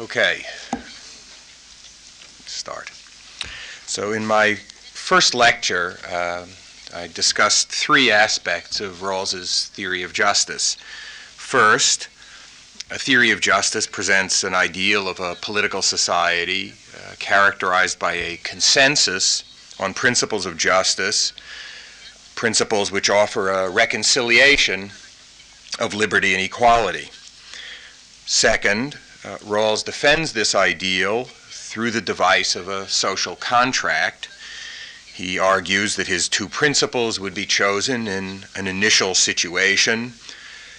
Okay. Start. So, in my first lecture, uh, I discussed three aspects of Rawls's theory of justice. First, a theory of justice presents an ideal of a political society uh, characterized by a consensus on principles of justice, principles which offer a reconciliation of liberty and equality. Second, uh, Rawls defends this ideal through the device of a social contract. He argues that his two principles would be chosen in an initial situation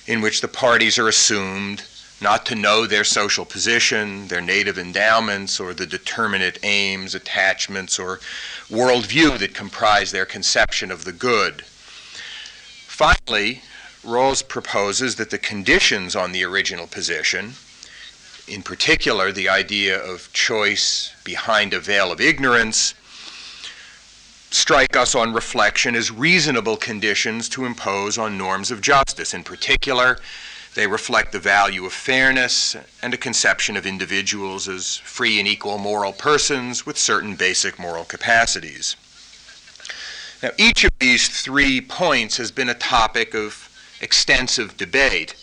in which the parties are assumed not to know their social position, their native endowments, or the determinate aims, attachments, or worldview that comprise their conception of the good. Finally, Rawls proposes that the conditions on the original position in particular, the idea of choice behind a veil of ignorance, strike us on reflection as reasonable conditions to impose on norms of justice. In particular, they reflect the value of fairness and a conception of individuals as free and equal moral persons with certain basic moral capacities. Now, each of these three points has been a topic of extensive debate.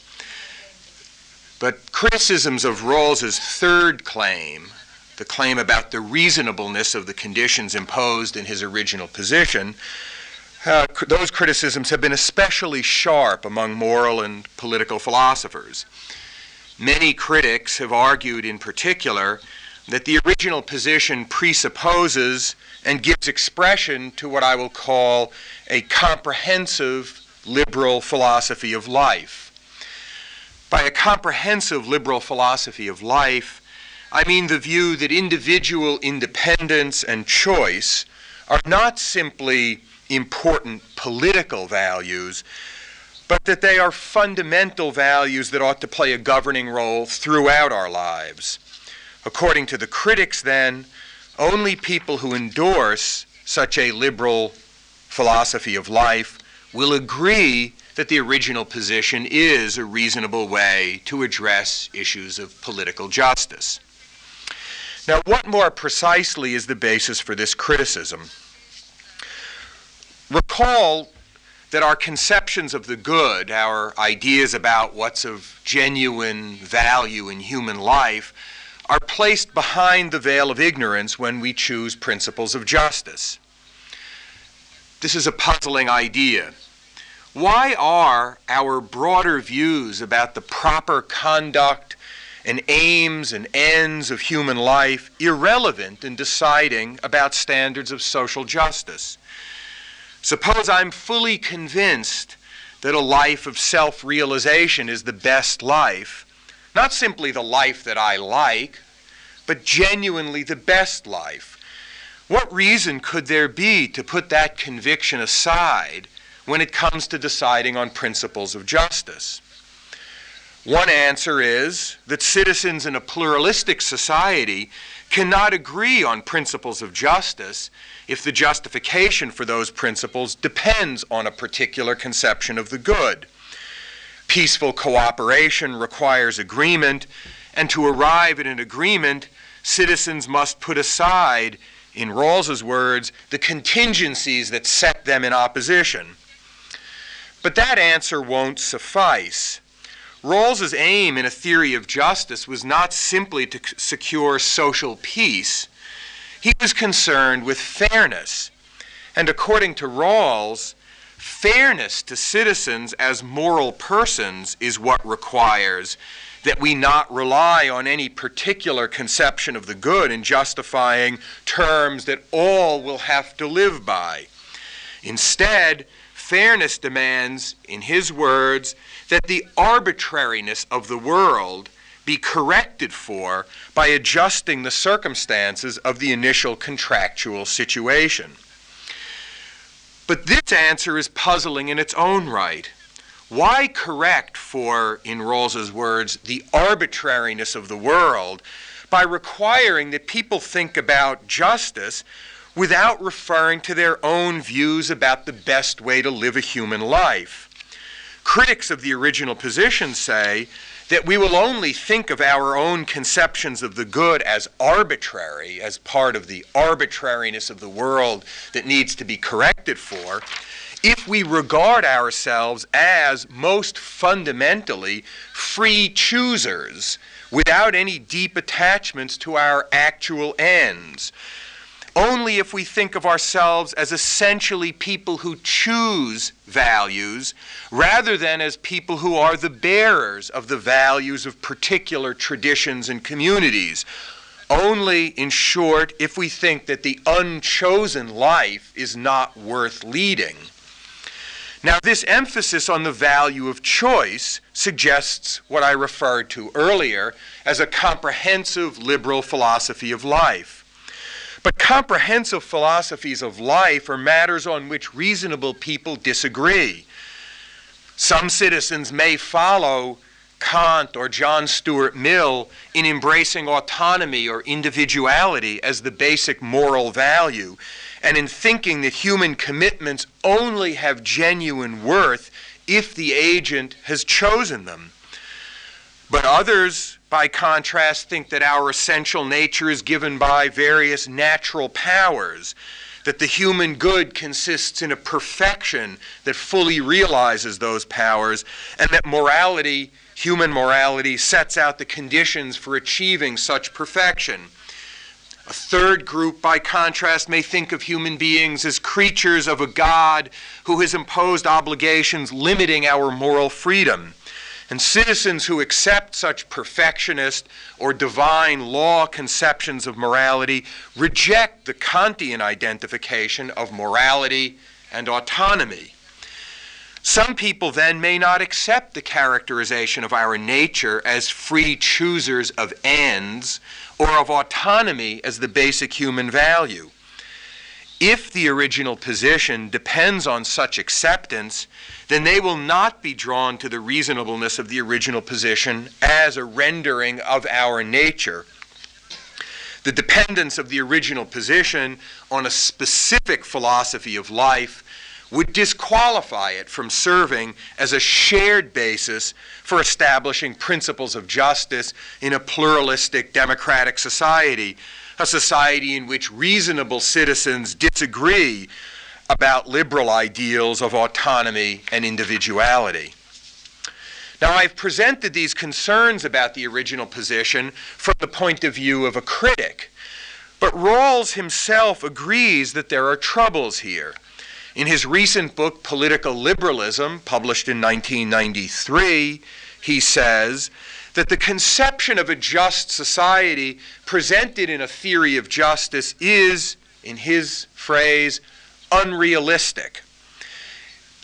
But criticisms of Rawls's third claim, the claim about the reasonableness of the conditions imposed in his original position, uh, those criticisms have been especially sharp among moral and political philosophers. Many critics have argued, in particular, that the original position presupposes and gives expression to what I will call a comprehensive liberal philosophy of life. By a comprehensive liberal philosophy of life, I mean the view that individual independence and choice are not simply important political values, but that they are fundamental values that ought to play a governing role throughout our lives. According to the critics, then, only people who endorse such a liberal philosophy of life will agree that the original position is a reasonable way to address issues of political justice. Now, what more precisely is the basis for this criticism? Recall that our conceptions of the good, our ideas about what's of genuine value in human life, are placed behind the veil of ignorance when we choose principles of justice. This is a puzzling idea. Why are our broader views about the proper conduct and aims and ends of human life irrelevant in deciding about standards of social justice? Suppose I'm fully convinced that a life of self realization is the best life, not simply the life that I like, but genuinely the best life. What reason could there be to put that conviction aside when it comes to deciding on principles of justice? One answer is that citizens in a pluralistic society cannot agree on principles of justice if the justification for those principles depends on a particular conception of the good. Peaceful cooperation requires agreement, and to arrive at an agreement, citizens must put aside, in Rawls's words, the contingencies that set them in opposition. But that answer won't suffice. Rawls's aim in a theory of justice was not simply to secure social peace. He was concerned with fairness. And according to Rawls, fairness to citizens as moral persons is what requires that we not rely on any particular conception of the good in justifying terms that all will have to live by. Instead, fairness demands, in his words, that the arbitrariness of the world be corrected for by adjusting the circumstances of the initial contractual situation. But this answer is puzzling in its own right. Why correct for, in Rawls's words, the arbitrariness of the world by requiring that people think about justice without referring to their own views about the best way to live a human life. Critics of the original position say that we will only think of our own conceptions of the good as arbitrary, as part of the arbitrariness of the world that needs to be corrected for, if we regard ourselves as most fundamentally free choosers without any deep attachments to our actual ends only if we think of ourselves as essentially people who choose values rather than as people who are the bearers of the values of particular traditions and communities. Only, in short, if we think that the unchosen life is not worth leading. Now, this emphasis on the value of choice suggests what I referred to earlier as a comprehensive liberal philosophy of life. But comprehensive philosophies of life are matters on which reasonable people disagree. Some citizens may follow Kant or John Stuart Mill in embracing autonomy or individuality as the basic moral value, and in thinking that human commitments only have genuine worth if the agent has chosen them. But others by contrast, think that our essential nature is given by various natural powers, that the human good consists in a perfection that fully realizes those powers, and that morality, human morality, sets out the conditions for achieving such perfection. A third group, by contrast, may think of human beings as creatures of a God who has imposed obligations limiting our moral freedom. And citizens who accept such perfectionist or divine law conceptions of morality reject the Kantian identification of morality and autonomy. Some people then may not accept the characterization of our nature as free choosers of ends or of autonomy as the basic human value. If the original position depends on such acceptance, then they will not be drawn to the reasonableness of the original position as a rendering of our nature. The dependence of the original position on a specific philosophy of life would disqualify it from serving as a shared basis for establishing principles of justice in a pluralistic democratic society a society in which reasonable citizens disagree about liberal ideals of autonomy and individuality. Now, I've presented these concerns about the original position from the point of view of a critic, but Rawls himself agrees that there are troubles here. In his recent book, Political Liberalism, published in 1993, he says that the conception of a just society presented in a theory of justice is, in his phrase, unrealistic.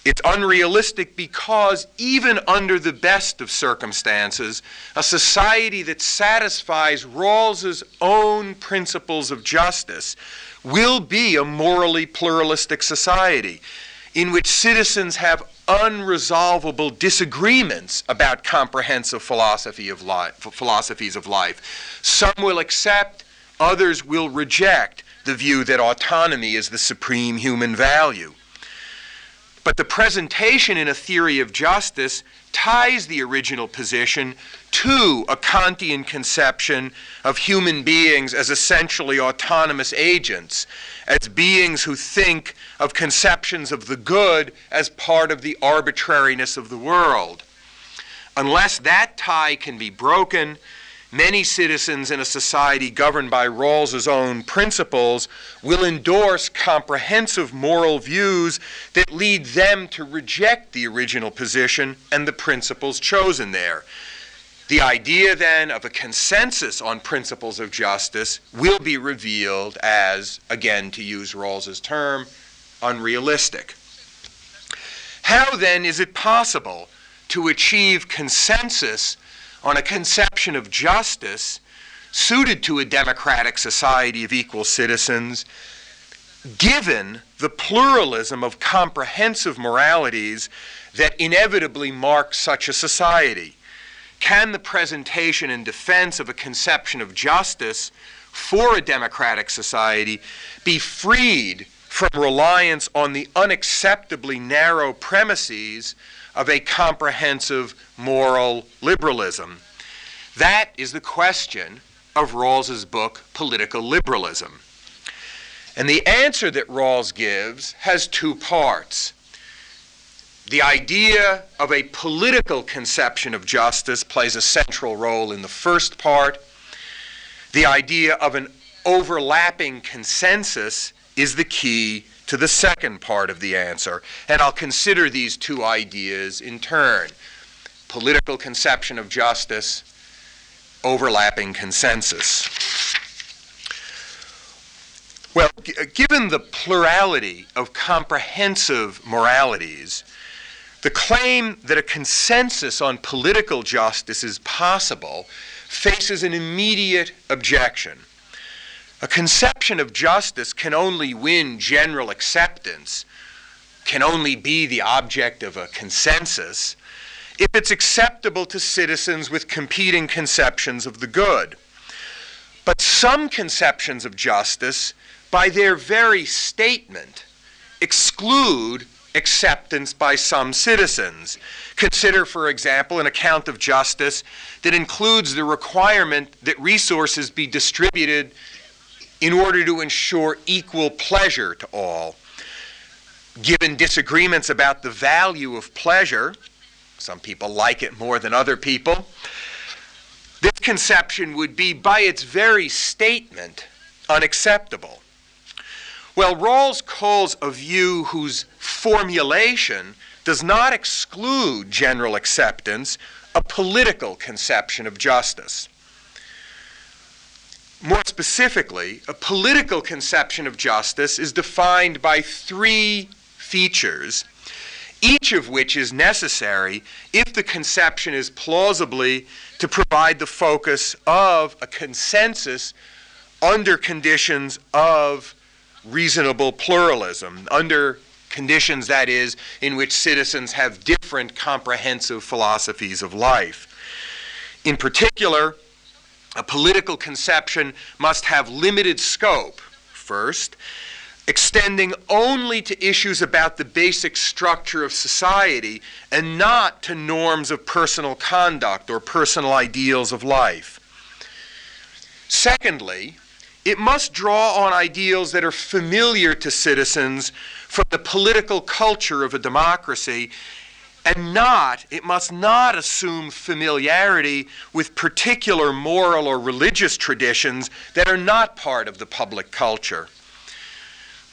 It's unrealistic because, even under the best of circumstances, a society that satisfies Rawls's own principles of justice will be a morally pluralistic society in which citizens have unresolvable disagreements about comprehensive philosophy of life, philosophies of life. Some will accept, others will reject the view that autonomy is the supreme human value. But the presentation in a theory of justice ties the original position to a Kantian conception of human beings as essentially autonomous agents, as beings who think of conceptions of the good as part of the arbitrariness of the world. Unless that tie can be broken, many citizens in a society governed by Rawls's own principles will endorse comprehensive moral views that lead them to reject the original position and the principles chosen there. The idea then of a consensus on principles of justice will be revealed as, again, to use Rawls's term, unrealistic. How then is it possible to achieve consensus on a conception of justice suited to a democratic society of equal citizens, given the pluralism of comprehensive moralities that inevitably mark such a society? Can the presentation and defense of a conception of justice for a democratic society be freed from reliance on the unacceptably narrow premises of a comprehensive moral liberalism? That is the question of Rawls's book, Political Liberalism. And the answer that Rawls gives has two parts. The idea of a political conception of justice plays a central role in the first part. The idea of an overlapping consensus is the key to the second part of the answer. And I'll consider these two ideas in turn political conception of justice, overlapping consensus. Well, g- uh, given the plurality of comprehensive moralities, the claim that a consensus on political justice is possible faces an immediate objection. A conception of justice can only win general acceptance, can only be the object of a consensus, if it's acceptable to citizens with competing conceptions of the good. But some conceptions of justice, by their very statement, exclude acceptance by some citizens. Consider, for example, an account of justice that includes the requirement that resources be distributed in order to ensure equal pleasure to all. Given disagreements about the value of pleasure, some people like it more than other people, this conception would be, by its very statement, unacceptable. Well, Rawls calls a view whose formulation does not exclude general acceptance a political conception of justice. More specifically, a political conception of justice is defined by three features, each of which is necessary if the conception is plausibly to provide the focus of a consensus under conditions of reasonable pluralism, under conditions, that is, in which citizens have different comprehensive philosophies of life. In particular, a political conception must have limited scope, first, extending only to issues about the basic structure of society and not to norms of personal conduct or personal ideals of life. Secondly, it must draw on ideals that are familiar to citizens from the political culture of a democracy and not, it must not assume familiarity with particular moral or religious traditions that are not part of the public culture.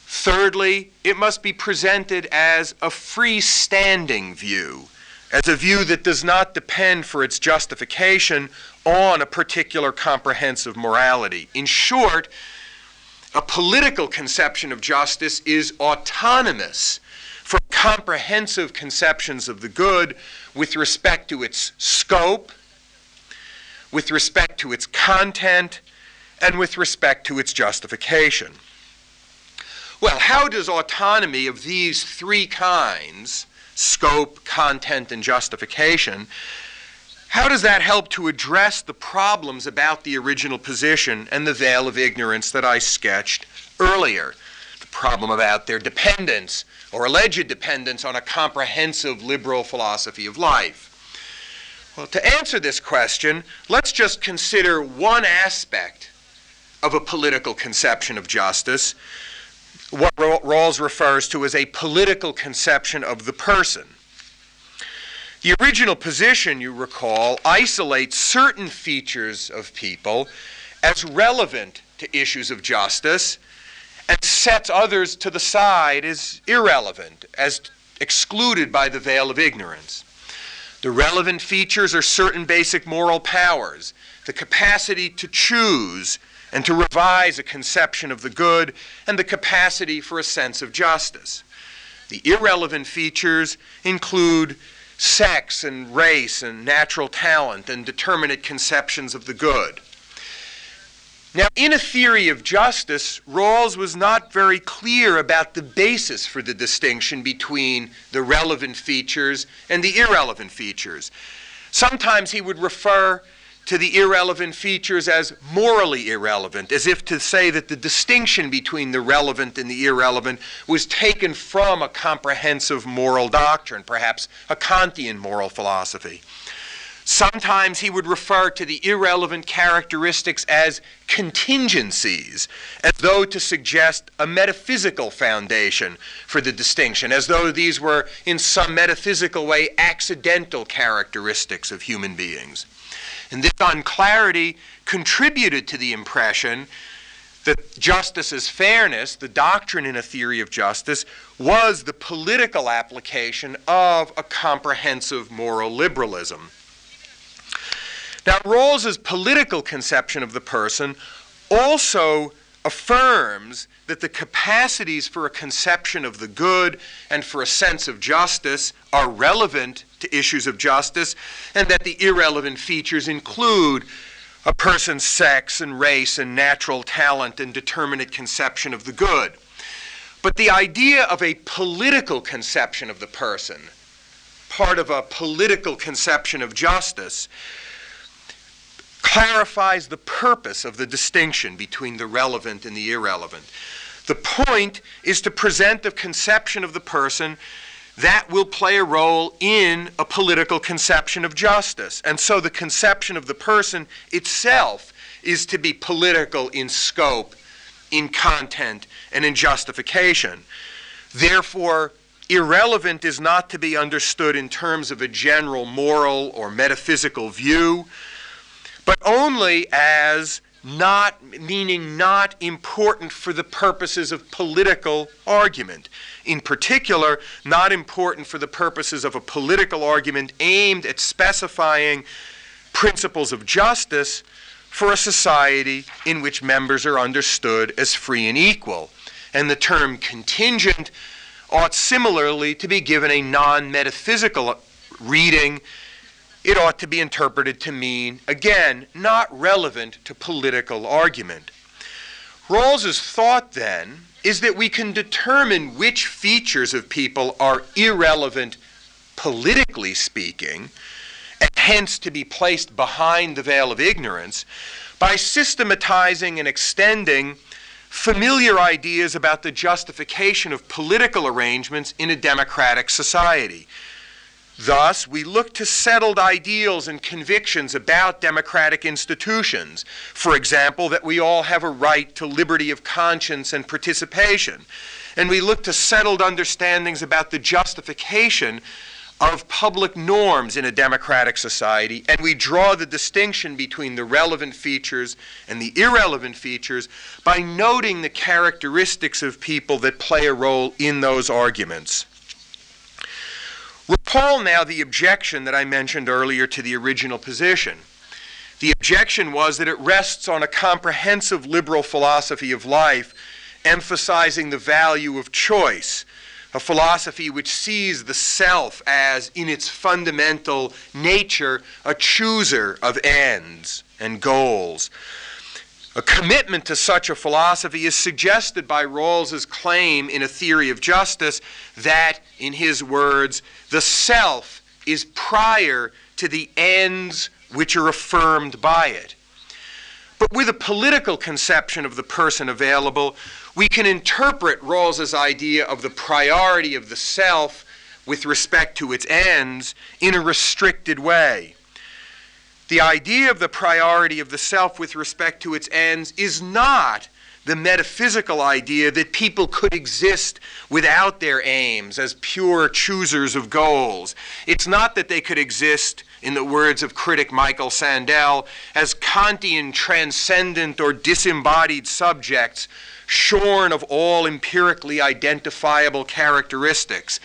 Thirdly, it must be presented as a freestanding view, as a view that does not depend for its justification on a particular comprehensive morality. In short, a political conception of justice is autonomous from comprehensive conceptions of the good with respect to its scope, with respect to its content, and with respect to its justification. Well, how does autonomy of these three kinds scope, content, and justification how does that help to address the problems about the original position and the veil of ignorance that I sketched earlier? Problem about their dependence or alleged dependence on a comprehensive liberal philosophy of life. Well, to answer this question, let's just consider one aspect of a political conception of justice, what Rawls refers to as a political conception of the person. The original position, you recall, isolates certain features of people as relevant to issues of justice and sets others to the side as irrelevant, as excluded by the veil of ignorance. The relevant features are certain basic moral powers, the capacity to choose and to revise a conception of the good, and the capacity for a sense of justice. The irrelevant features include sex and race and natural talent and determinate conceptions of the good. Now, in a theory of justice, Rawls was not very clear about the basis for the distinction between the relevant features and the irrelevant features. Sometimes he would refer to the irrelevant features as morally irrelevant, as if to say that the distinction between the relevant and the irrelevant was taken from a comprehensive moral doctrine, perhaps a Kantian moral philosophy. Sometimes he would refer to the irrelevant characteristics as contingencies, as though to suggest a metaphysical foundation for the distinction, as though these were in some metaphysical way accidental characteristics of human beings. And this unclarity contributed to the impression that justice as fairness, the doctrine in a theory of justice, was the political application of a comprehensive moral liberalism. Now, Rawls's political conception of the person also affirms that the capacities for a conception of the good and for a sense of justice are relevant to issues of justice, and that the irrelevant features include a person's sex and race and natural talent and determinate conception of the good. But the idea of a political conception of the person, part of a political conception of justice, clarifies the purpose of the distinction between the relevant and the irrelevant. The point is to present the conception of the person that will play a role in a political conception of justice. And so the conception of the person itself is to be political in scope, in content, and in justification. Therefore, irrelevant is not to be understood in terms of a general moral or metaphysical view but only as not meaning not important for the purposes of political argument. In particular, not important for the purposes of a political argument aimed at specifying principles of justice for a society in which members are understood as free and equal. And the term contingent ought similarly to be given a non metaphysical reading it ought to be interpreted to mean, again, not relevant to political argument. Rawls's thought then is that we can determine which features of people are irrelevant politically speaking, and hence to be placed behind the veil of ignorance, by systematizing and extending familiar ideas about the justification of political arrangements in a democratic society. Thus, we look to settled ideals and convictions about democratic institutions. For example, that we all have a right to liberty of conscience and participation. And we look to settled understandings about the justification of public norms in a democratic society, and we draw the distinction between the relevant features and the irrelevant features by noting the characteristics of people that play a role in those arguments. Recall now the objection that I mentioned earlier to the original position. The objection was that it rests on a comprehensive liberal philosophy of life, emphasizing the value of choice, a philosophy which sees the self as, in its fundamental nature, a chooser of ends and goals. A commitment to such a philosophy is suggested by Rawls's claim in A Theory of Justice that, in his words, the self is prior to the ends which are affirmed by it. But with a political conception of the person available, we can interpret Rawls's idea of the priority of the self with respect to its ends in a restricted way. The idea of the priority of the self with respect to its ends is not the metaphysical idea that people could exist without their aims as pure choosers of goals. It's not that they could exist, in the words of critic Michael Sandel, as Kantian transcendent or disembodied subjects shorn of all empirically identifiable characteristics.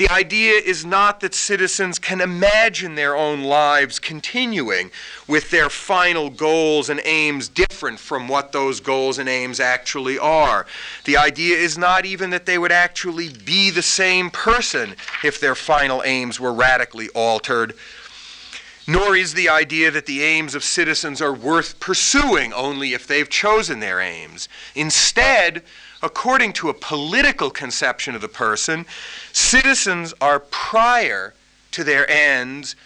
The idea is not that citizens can imagine their own lives continuing with their final goals and aims different from what those goals and aims actually are. The idea is not even that they would actually be the same person if their final aims were radically altered. Nor is the idea that the aims of citizens are worth pursuing only if they've chosen their aims. Instead, according to a political conception of the person, citizens are prior to their ends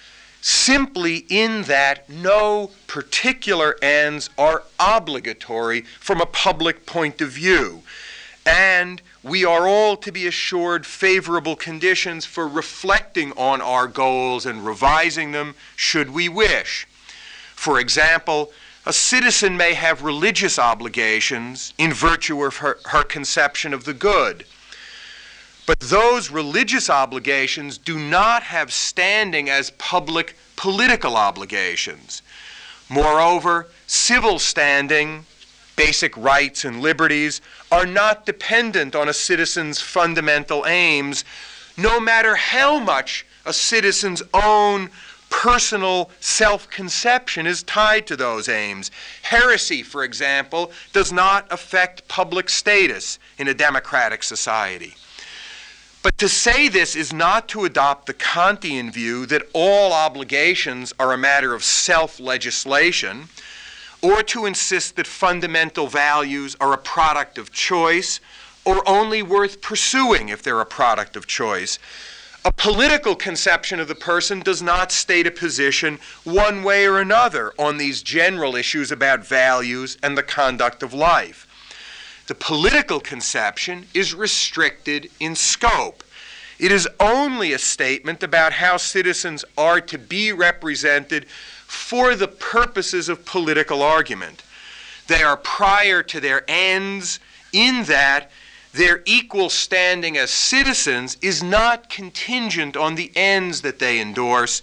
simply in that no particular ends are obligatory from a public point of view. And we are all to be assured favorable conditions for reflecting on our goals and revising them should we wish. For example, a citizen may have religious obligations in virtue of her, her conception of the good. But those religious obligations do not have standing as public political obligations. Moreover, civil standing, basic rights and liberties, are not dependent on a citizen's fundamental aims, no matter how much a citizen's own personal self conception is tied to those aims. Heresy, for example, does not affect public status in a democratic society. But to say this is not to adopt the Kantian view that all obligations are a matter of self legislation, or to insist that fundamental values are a product of choice, or only worth pursuing if they're a product of choice. A political conception of the person does not state a position one way or another on these general issues about values and the conduct of life. The political conception is restricted in scope. It is only a statement about how citizens are to be represented for the purposes of political argument. They are prior to their ends, in that their equal standing as citizens is not contingent on the ends that they endorse,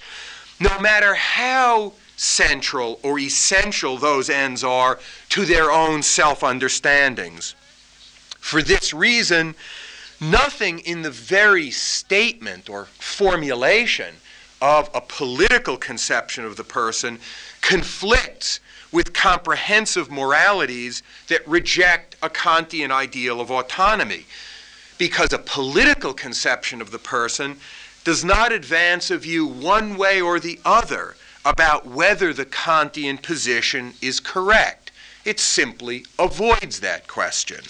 no matter how central or essential those ends are to their own self understandings. For this reason, nothing in the very statement or formulation of a political conception of the person conflicts with comprehensive moralities that reject a Kantian ideal of autonomy. Because a political conception of the person does not advance a view one way or the other about whether the Kantian position is correct. It simply avoids that question.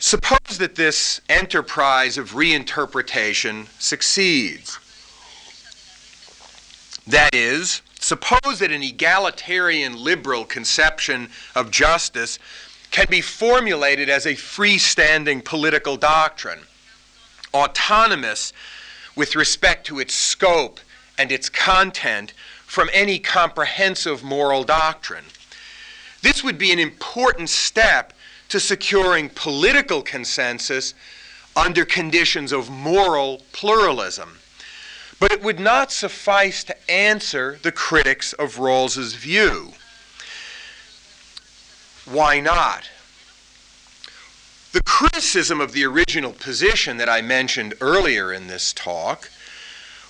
Suppose that this enterprise of reinterpretation succeeds. That is, suppose that an egalitarian liberal conception of justice can be formulated as a freestanding political doctrine, autonomous with respect to its scope and its content from any comprehensive moral doctrine. This would be an important step to securing political consensus under conditions of moral pluralism. But it would not suffice to answer the critics of Rawls's view. Why not? The criticism of the original position that I mentioned earlier in this talk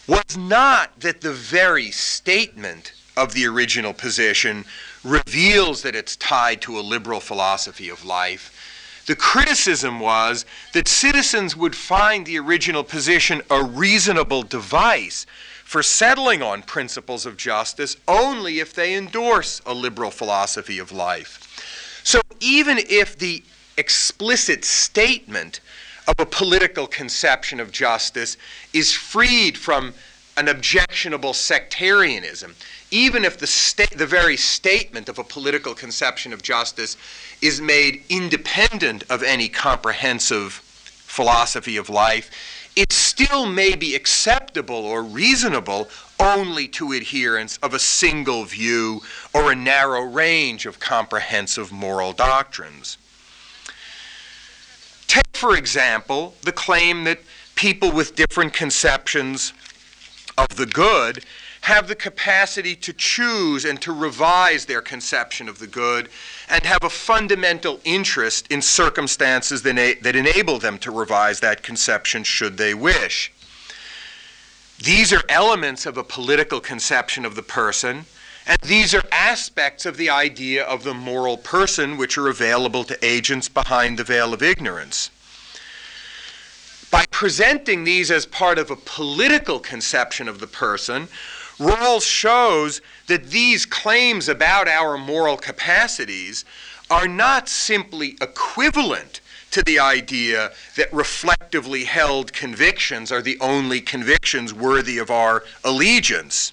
was not that the very statement of the original position reveals that it's tied to a liberal philosophy of life. The criticism was that citizens would find the original position a reasonable device for settling on principles of justice only if they endorse a liberal philosophy of life. So even if the explicit statement of a political conception of justice is freed from an objectionable sectarianism, even if the, sta- the very statement of a political conception of justice is made independent of any comprehensive philosophy of life, it still may be acceptable or reasonable only to adherents of a single view or a narrow range of comprehensive moral doctrines. Take, for example, the claim that people with different conceptions of the good have the capacity to choose and to revise their conception of the good and have a fundamental interest in circumstances that, that enable them to revise that conception should they wish. These are elements of a political conception of the person, and these are aspects of the idea of the moral person which are available to agents behind the veil of ignorance. By presenting these as part of a political conception of the person, Rawls shows that these claims about our moral capacities are not simply equivalent to the idea that reflectively held convictions are the only convictions worthy of our allegiance.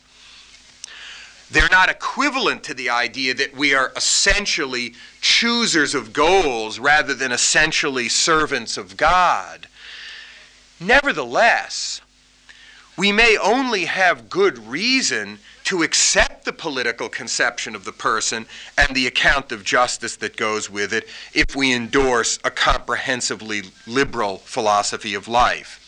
They're not equivalent to the idea that we are essentially choosers of goals rather than essentially servants of God. Nevertheless, we may only have good reason to accept the political conception of the person and the account of justice that goes with it if we endorse a comprehensively liberal philosophy of life.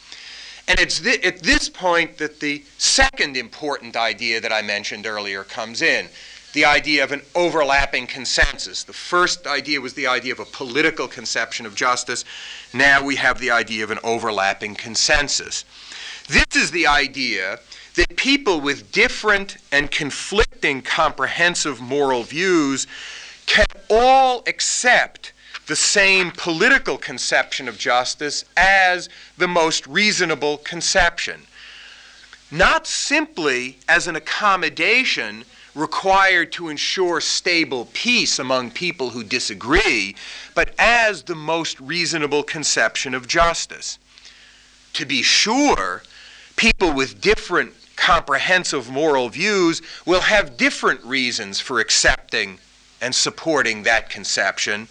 And it's th- at this point that the second important idea that I mentioned earlier comes in the idea of an overlapping consensus. The first idea was the idea of a political conception of justice. Now we have the idea of an overlapping consensus. This is the idea that people with different and conflicting comprehensive moral views can all accept the same political conception of justice as the most reasonable conception. Not simply as an accommodation required to ensure stable peace among people who disagree, but as the most reasonable conception of justice. To be sure, people with different comprehensive moral views will have different reasons for accepting and supporting that conception,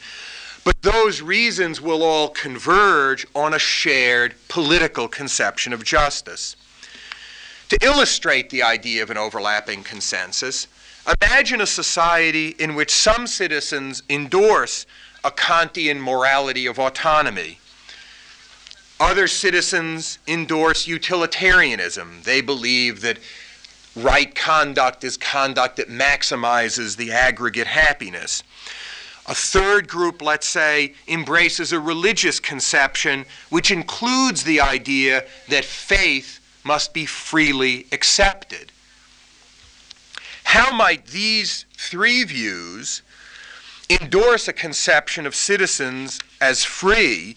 but those reasons will all converge on a shared political conception of justice. To illustrate the idea of an overlapping consensus, imagine a society in which some citizens endorse a Kantian morality of autonomy other citizens endorse utilitarianism. They believe that right conduct is conduct that maximizes the aggregate happiness. A third group, let's say, embraces a religious conception which includes the idea that faith must be freely accepted. How might these three views endorse a conception of citizens as free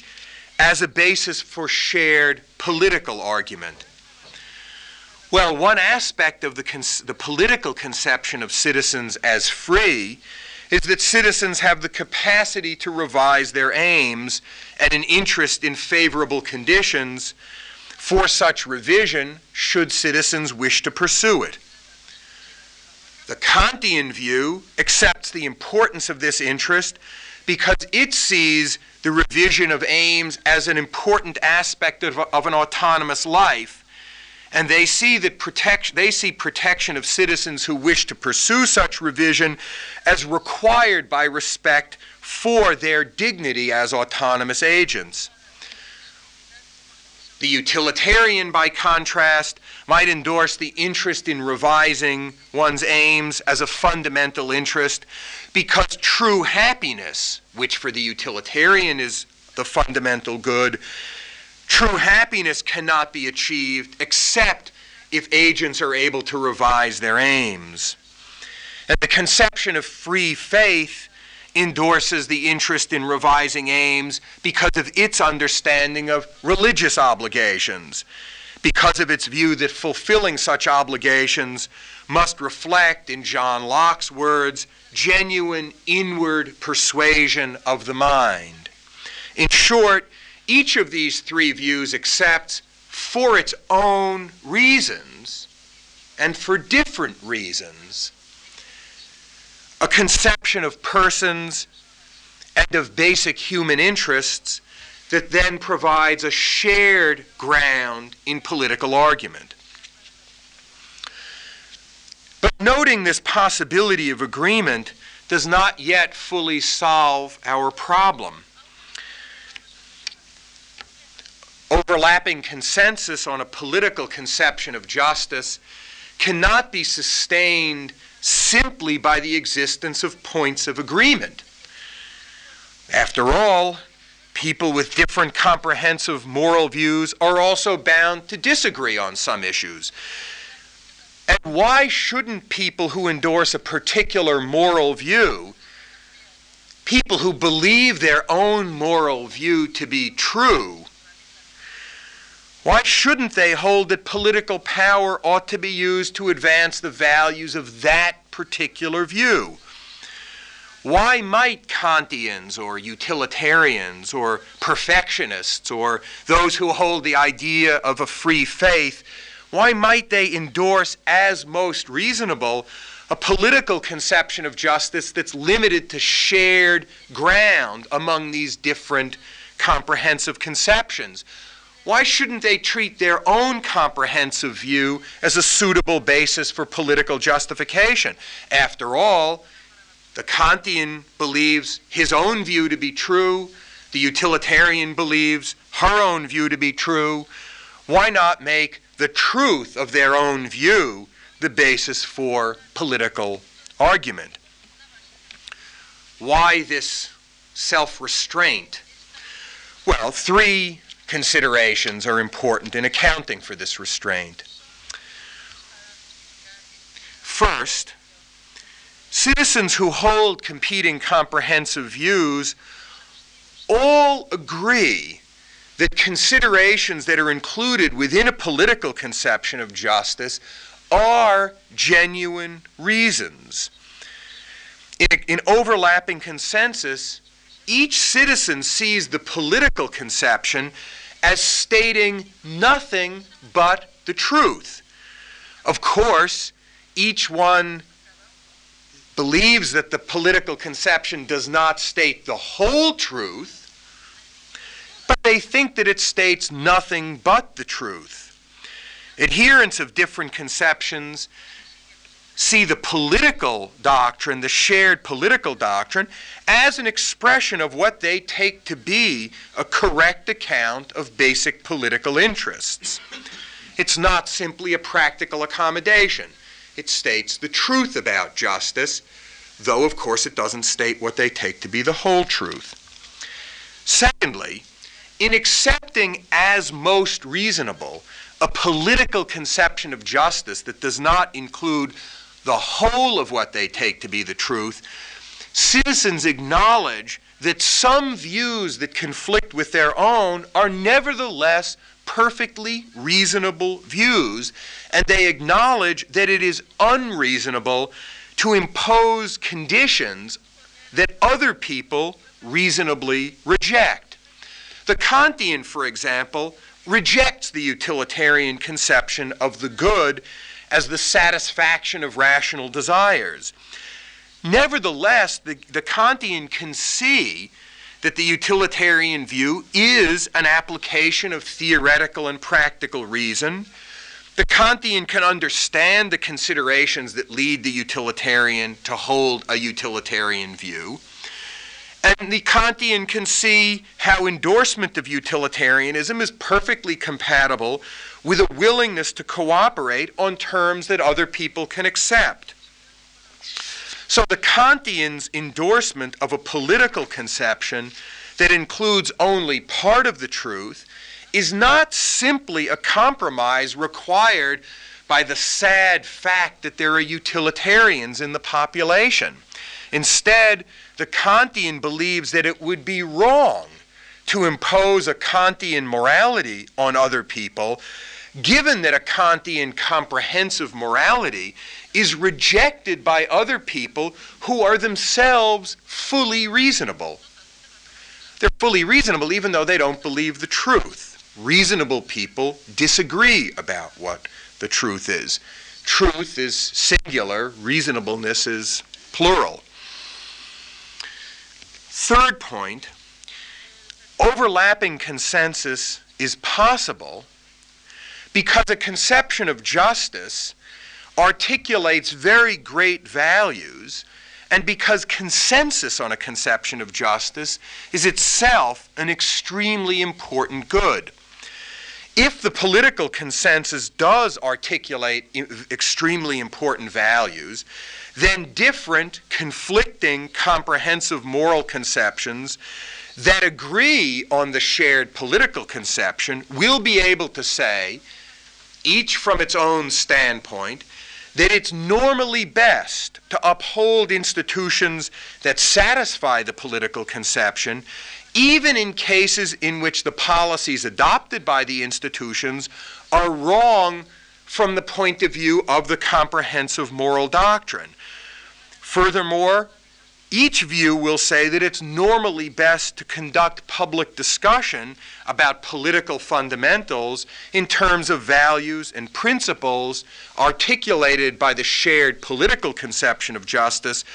as a basis for shared political argument. Well, one aspect of the, the political conception of citizens as free is that citizens have the capacity to revise their aims and an interest in favorable conditions for such revision should citizens wish to pursue it. The Kantian view accepts the importance of this interest because it sees the revision of aims as an important aspect of, of an autonomous life. And they see that protection, they see protection of citizens who wish to pursue such revision as required by respect for their dignity as autonomous agents. The utilitarian, by contrast, might endorse the interest in revising one's aims as a fundamental interest because true happiness, which for the utilitarian is the fundamental good, true happiness cannot be achieved except if agents are able to revise their aims. And the conception of free faith endorses the interest in revising aims because of its understanding of religious obligations, because of its view that fulfilling such obligations must reflect, in John Locke's words, genuine inward persuasion of the mind. In short, each of these three views accepts for its own reasons and for different reasons a conception of persons and of basic human interests that then provides a shared ground in political argument. But noting this possibility of agreement does not yet fully solve our problem. Overlapping consensus on a political conception of justice cannot be sustained simply by the existence of points of agreement. After all, people with different comprehensive moral views are also bound to disagree on some issues. And why shouldn't people who endorse a particular moral view, people who believe their own moral view to be true, why shouldn't they hold that political power ought to be used to advance the values of that particular view? Why might Kantians or utilitarians or perfectionists or those who hold the idea of a free faith, why might they endorse as most reasonable a political conception of justice that's limited to shared ground among these different comprehensive conceptions? Why shouldn't they treat their own comprehensive view as a suitable basis for political justification? After all, the Kantian believes his own view to be true, the utilitarian believes her own view to be true. Why not make the truth of their own view the basis for political argument? Why this self restraint? Well, three considerations are important in accounting for this restraint. First, citizens who hold competing comprehensive views all agree that considerations that are included within a political conception of justice are genuine reasons. In, in overlapping consensus, each citizen sees the political conception as stating nothing but the truth. Of course, each one believes that the political conception does not state the whole truth, but they think that it states nothing but the truth. Adherents of different conceptions see the political doctrine, the shared political doctrine, as an expression of what they take to be a correct account of basic political interests. It's not simply a practical accommodation. It states the truth about justice, though, of course, it doesn't state what they take to be the whole truth. Secondly, in accepting as most reasonable a political conception of justice that does not include the whole of what they take to be the truth, citizens acknowledge that some views that conflict with their own are nevertheless perfectly reasonable views, and they acknowledge that it is unreasonable to impose conditions that other people reasonably reject. The Kantian, for example, rejects the utilitarian conception of the good as the satisfaction of rational desires. Nevertheless, the, the Kantian can see that the utilitarian view is an application of theoretical and practical reason. The Kantian can understand the considerations that lead the utilitarian to hold a utilitarian view. And the Kantian can see how endorsement of utilitarianism is perfectly compatible with a willingness to cooperate on terms that other people can accept. So the Kantian's endorsement of a political conception that includes only part of the truth is not simply a compromise required by the sad fact that there are utilitarians in the population. Instead, the Kantian believes that it would be wrong to impose a Kantian morality on other people, given that a Kantian comprehensive morality is rejected by other people who are themselves fully reasonable. They're fully reasonable even though they don't believe the truth. Reasonable people disagree about what the truth is. Truth is singular, reasonableness is plural. Third point overlapping consensus is possible because a conception of justice articulates very great values, and because consensus on a conception of justice is itself an extremely important good. If the political consensus does articulate extremely important values, then different, conflicting, comprehensive moral conceptions that agree on the shared political conception will be able to say, each from its own standpoint, that it's normally best to uphold institutions that satisfy the political conception, even in cases in which the policies adopted by the institutions are wrong from the point of view of the comprehensive moral doctrine. Furthermore, each view will say that it's normally best to conduct public discussion about political fundamentals in terms of values and principles articulated by the shared political conception of justice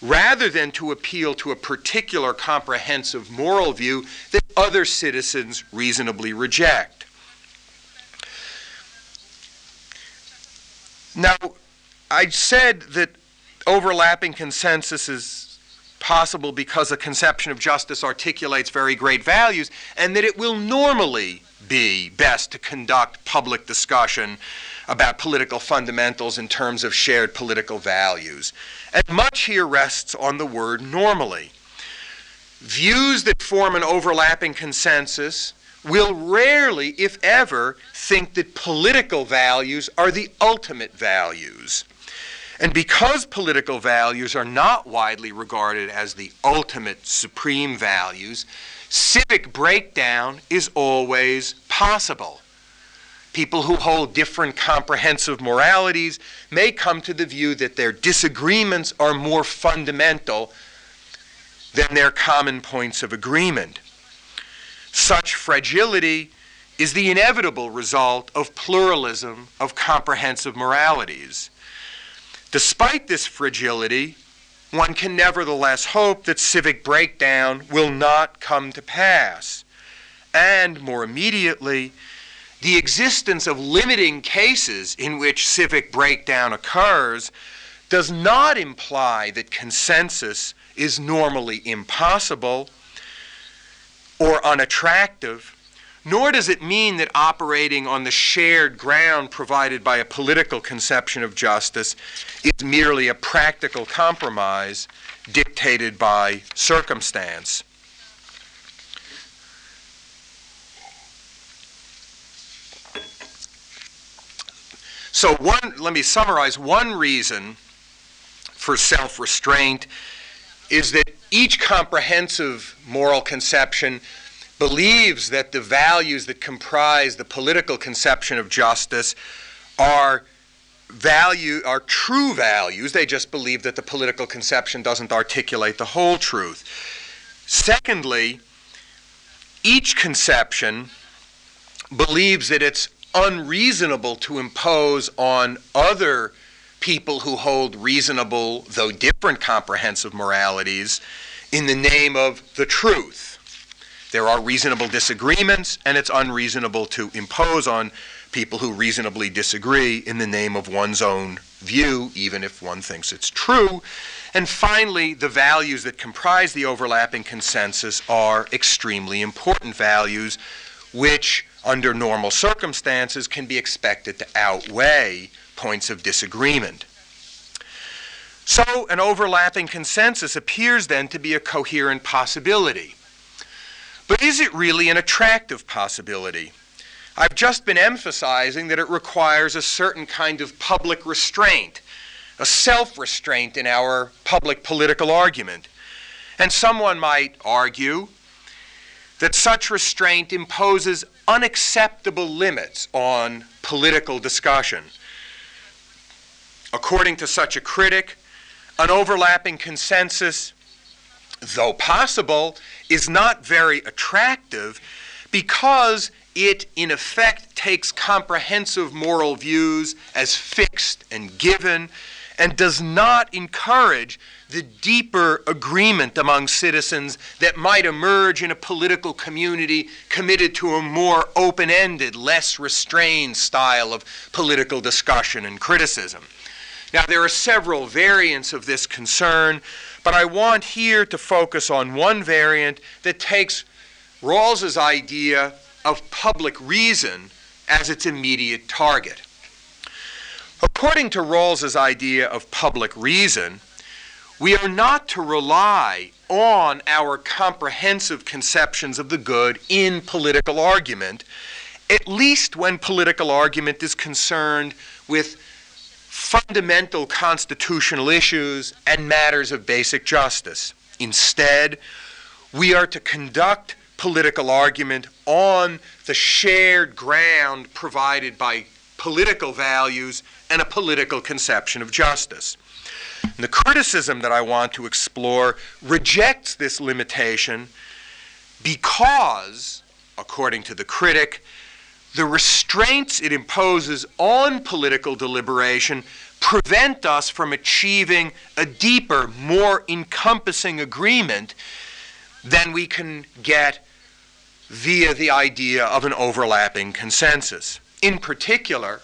rather than to appeal to a particular comprehensive moral view that other citizens reasonably reject. Now, I said that overlapping consensus is possible because a conception of justice articulates very great values, and that it will normally be best to conduct public discussion about political fundamentals in terms of shared political values. And much here rests on the word normally. Views that form an overlapping consensus will rarely, if ever, think that political values are the ultimate values. And because political values are not widely regarded as the ultimate supreme values, civic breakdown is always possible. People who hold different comprehensive moralities may come to the view that their disagreements are more fundamental than their common points of agreement. Such fragility is the inevitable result of pluralism of comprehensive moralities. Despite this fragility, one can nevertheless hope that civic breakdown will not come to pass. And more immediately, the existence of limiting cases in which civic breakdown occurs does not imply that consensus is normally impossible or unattractive nor does it mean that operating on the shared ground provided by a political conception of justice is merely a practical compromise dictated by circumstance. So, one, let me summarize one reason for self restraint is that each comprehensive moral conception believes that the values that comprise the political conception of justice are value are true values. They just believe that the political conception doesn't articulate the whole truth. Secondly each conception believes that it's unreasonable to impose on other people who hold reasonable though different comprehensive moralities in the name of the truth there are reasonable disagreements, and it's unreasonable to impose on people who reasonably disagree in the name of one's own view, even if one thinks it's true. And finally, the values that comprise the overlapping consensus are extremely important values, which, under normal circumstances, can be expected to outweigh points of disagreement. So, an overlapping consensus appears then to be a coherent possibility. But is it really an attractive possibility? I've just been emphasizing that it requires a certain kind of public restraint, a self restraint in our public political argument. And someone might argue that such restraint imposes unacceptable limits on political discussion. According to such a critic, an overlapping consensus though possible, is not very attractive because it, in effect, takes comprehensive moral views as fixed and given and does not encourage the deeper agreement among citizens that might emerge in a political community committed to a more open ended, less restrained style of political discussion and criticism. Now, there are several variants of this concern. But I want here to focus on one variant that takes Rawls's idea of public reason as its immediate target. According to Rawls's idea of public reason, we are not to rely on our comprehensive conceptions of the good in political argument, at least when political argument is concerned with fundamental constitutional issues and matters of basic justice. Instead, we are to conduct political argument on the shared ground provided by political values and a political conception of justice. And the criticism that I want to explore rejects this limitation because, according to the critic, the restraints it imposes on political deliberation prevent us from achieving a deeper, more encompassing agreement than we can get via the idea of an overlapping consensus. In particular,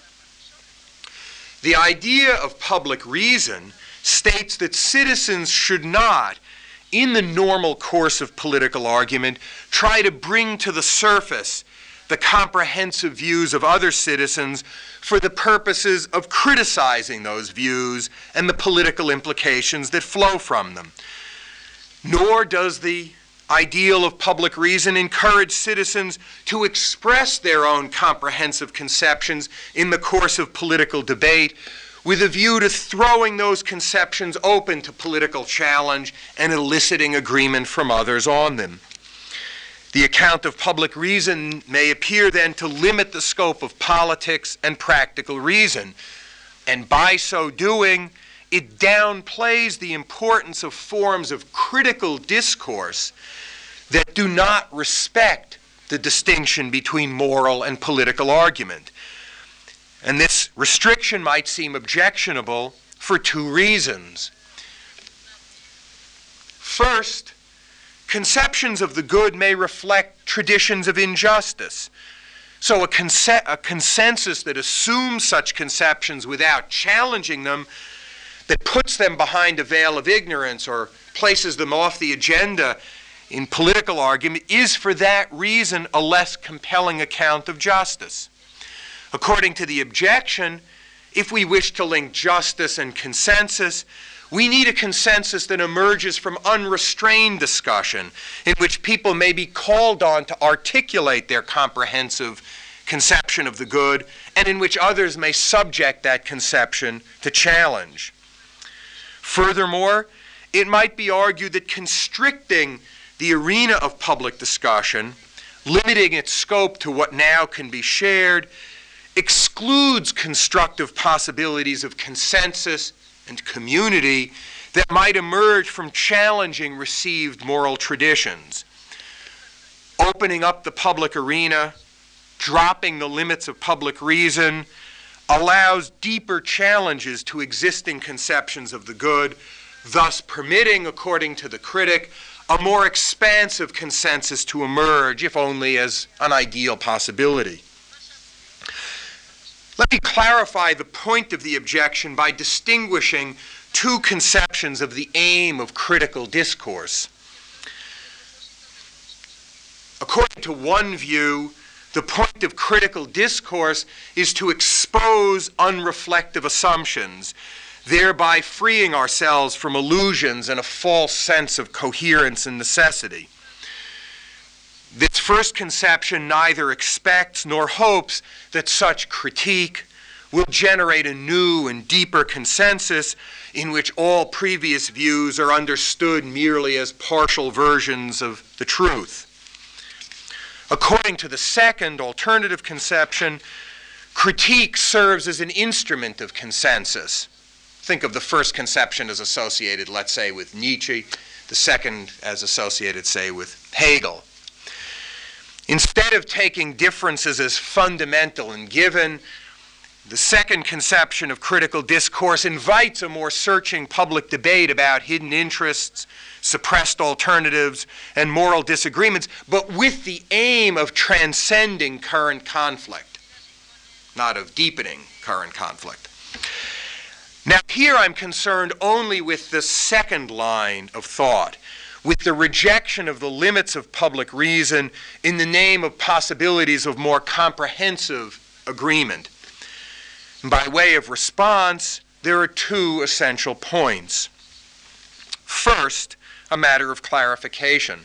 the idea of public reason states that citizens should not, in the normal course of political argument, try to bring to the surface the comprehensive views of other citizens for the purposes of criticizing those views and the political implications that flow from them. Nor does the ideal of public reason encourage citizens to express their own comprehensive conceptions in the course of political debate with a view to throwing those conceptions open to political challenge and eliciting agreement from others on them. The account of public reason may appear then to limit the scope of politics and practical reason, and by so doing, it downplays the importance of forms of critical discourse that do not respect the distinction between moral and political argument. And this restriction might seem objectionable for two reasons. First, conceptions of the good may reflect traditions of injustice. So, a, a, consensus that assumes such conceptions without challenging them, that puts them behind a veil of ignorance or places them off the agenda in political argument, is for that reason a less compelling account of justice. According to the objection, if we wish to link justice and consensus, we need a consensus that emerges from unrestrained discussion, in which people may be called on to articulate their comprehensive conception of the good, and in which others may subject that conception to challenge. Furthermore, it might be argued that constricting the arena of public discussion, limiting its scope to what now can be shared, excludes constructive possibilities of consensus and community that might emerge from challenging received moral traditions. Opening up the public arena, dropping the limits of public reason, allows deeper challenges to existing conceptions of the good, thus permitting, according to the critic, a more expansive consensus to emerge, if only as an ideal possibility. Let me clarify the point of the objection by distinguishing two conceptions of the aim of critical discourse. According to one view, the point of critical discourse is to expose unreflective assumptions, thereby freeing ourselves from illusions and a false sense of coherence and necessity. This first conception neither expects nor hopes that such critique will generate a new and deeper consensus in which all previous views are understood merely as partial versions of the truth. According to the second alternative conception, critique serves as an instrument of consensus. Think of the first conception as associated, let's say, with Nietzsche, the second as associated, say, with Hegel. Instead of taking differences as fundamental and given, the second conception of critical discourse invites a more searching public debate about hidden interests, suppressed alternatives, and moral disagreements, but with the aim of transcending current conflict, not of deepening current conflict. Now, here I'm concerned only with the second line of thought with the rejection of the limits of public reason in the name of possibilities of more comprehensive agreement. by way of response, there are two essential points. First, a matter of clarification.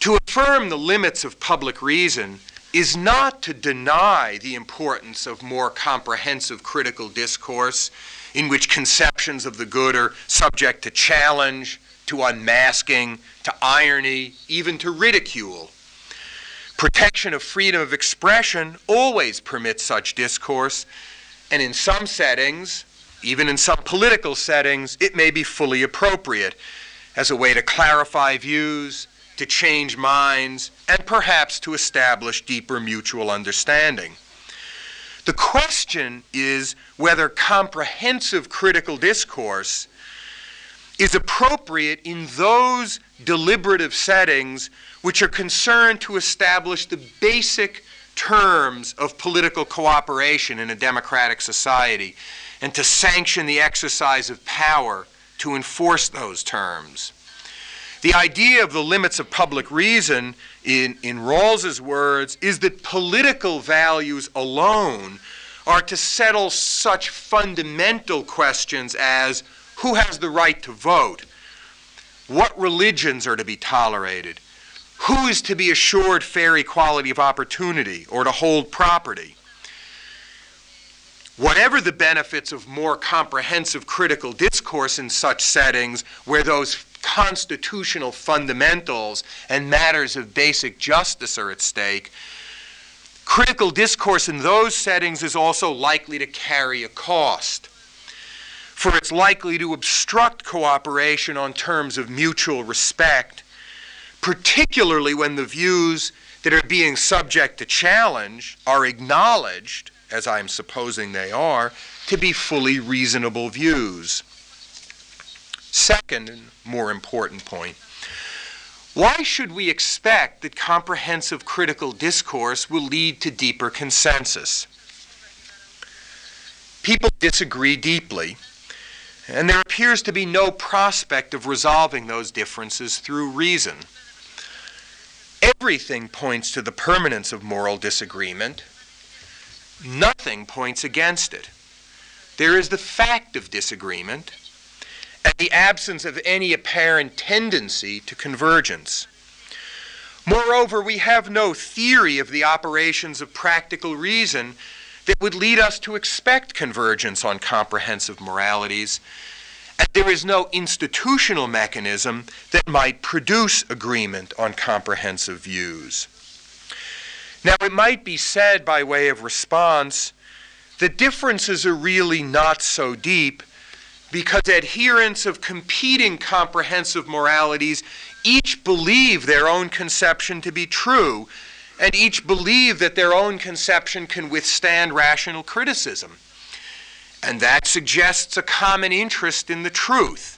To affirm the limits of public reason is not to deny the importance of more comprehensive critical discourse in which conceptions of the good are subject to challenge, to unmasking, to irony, even to ridicule. Protection of freedom of expression always permits such discourse, and in some settings, even in some political settings, it may be fully appropriate as a way to clarify views, to change minds, and perhaps to establish deeper mutual understanding. The question is whether comprehensive critical discourse is appropriate in those deliberative settings which are concerned to establish the basic terms of political cooperation in a democratic society and to sanction the exercise of power to enforce those terms. The idea of the limits of public reason, in, in Rawls's words, is that political values alone are to settle such fundamental questions as who has the right to vote, what religions are to be tolerated, who is to be assured fair equality of opportunity or to hold property, whatever the benefits of more comprehensive critical discourse in such settings where those constitutional fundamentals and matters of basic justice are at stake, critical discourse in those settings is also likely to carry a cost. For it's likely to obstruct cooperation on terms of mutual respect, particularly when the views that are being subject to challenge are acknowledged as I'm supposing they are, to be fully reasonable views. Second, and more important point, why should we expect that comprehensive critical discourse will lead to deeper consensus? People disagree deeply, and there appears to be no prospect of resolving those differences through reason. Everything points to the permanence of moral disagreement, Nothing points against it. There is the fact of disagreement and the absence of any apparent tendency to convergence. Moreover, we have no theory of the operations of practical reason that would lead us to expect convergence on comprehensive moralities, and there is no institutional mechanism that might produce agreement on comprehensive views. Now, it might be said by way of response that differences are really not so deep because adherents of competing comprehensive moralities each believe their own conception to be true, and each believe that their own conception can withstand rational criticism. And that suggests a common interest in the truth,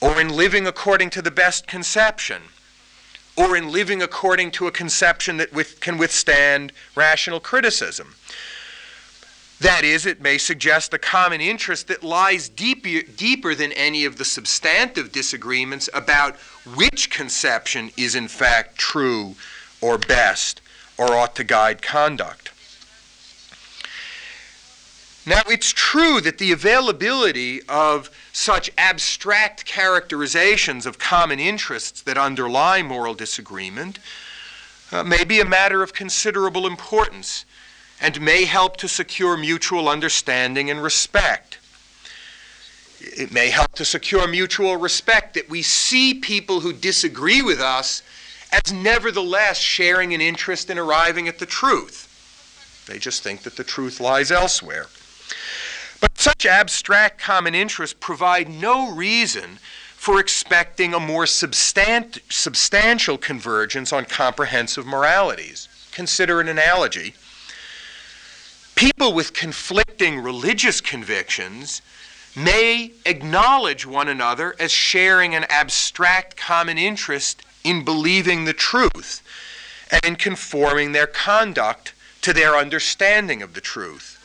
or in living according to the best conception or in living according to a conception that with, can withstand rational criticism. That is, it may suggest a common interest that lies deeper, deeper than any of the substantive disagreements about which conception is in fact true or best or ought to guide conduct. Now, it's true that the availability of such abstract characterizations of common interests that underlie moral disagreement uh, may be a matter of considerable importance and may help to secure mutual understanding and respect. It may help to secure mutual respect that we see people who disagree with us as nevertheless sharing an interest in arriving at the truth. They just think that the truth lies elsewhere. But such abstract common interests provide no reason for expecting a more substant- substantial convergence on comprehensive moralities. Consider an analogy. People with conflicting religious convictions may acknowledge one another as sharing an abstract common interest in believing the truth and in conforming their conduct to their understanding of the truth.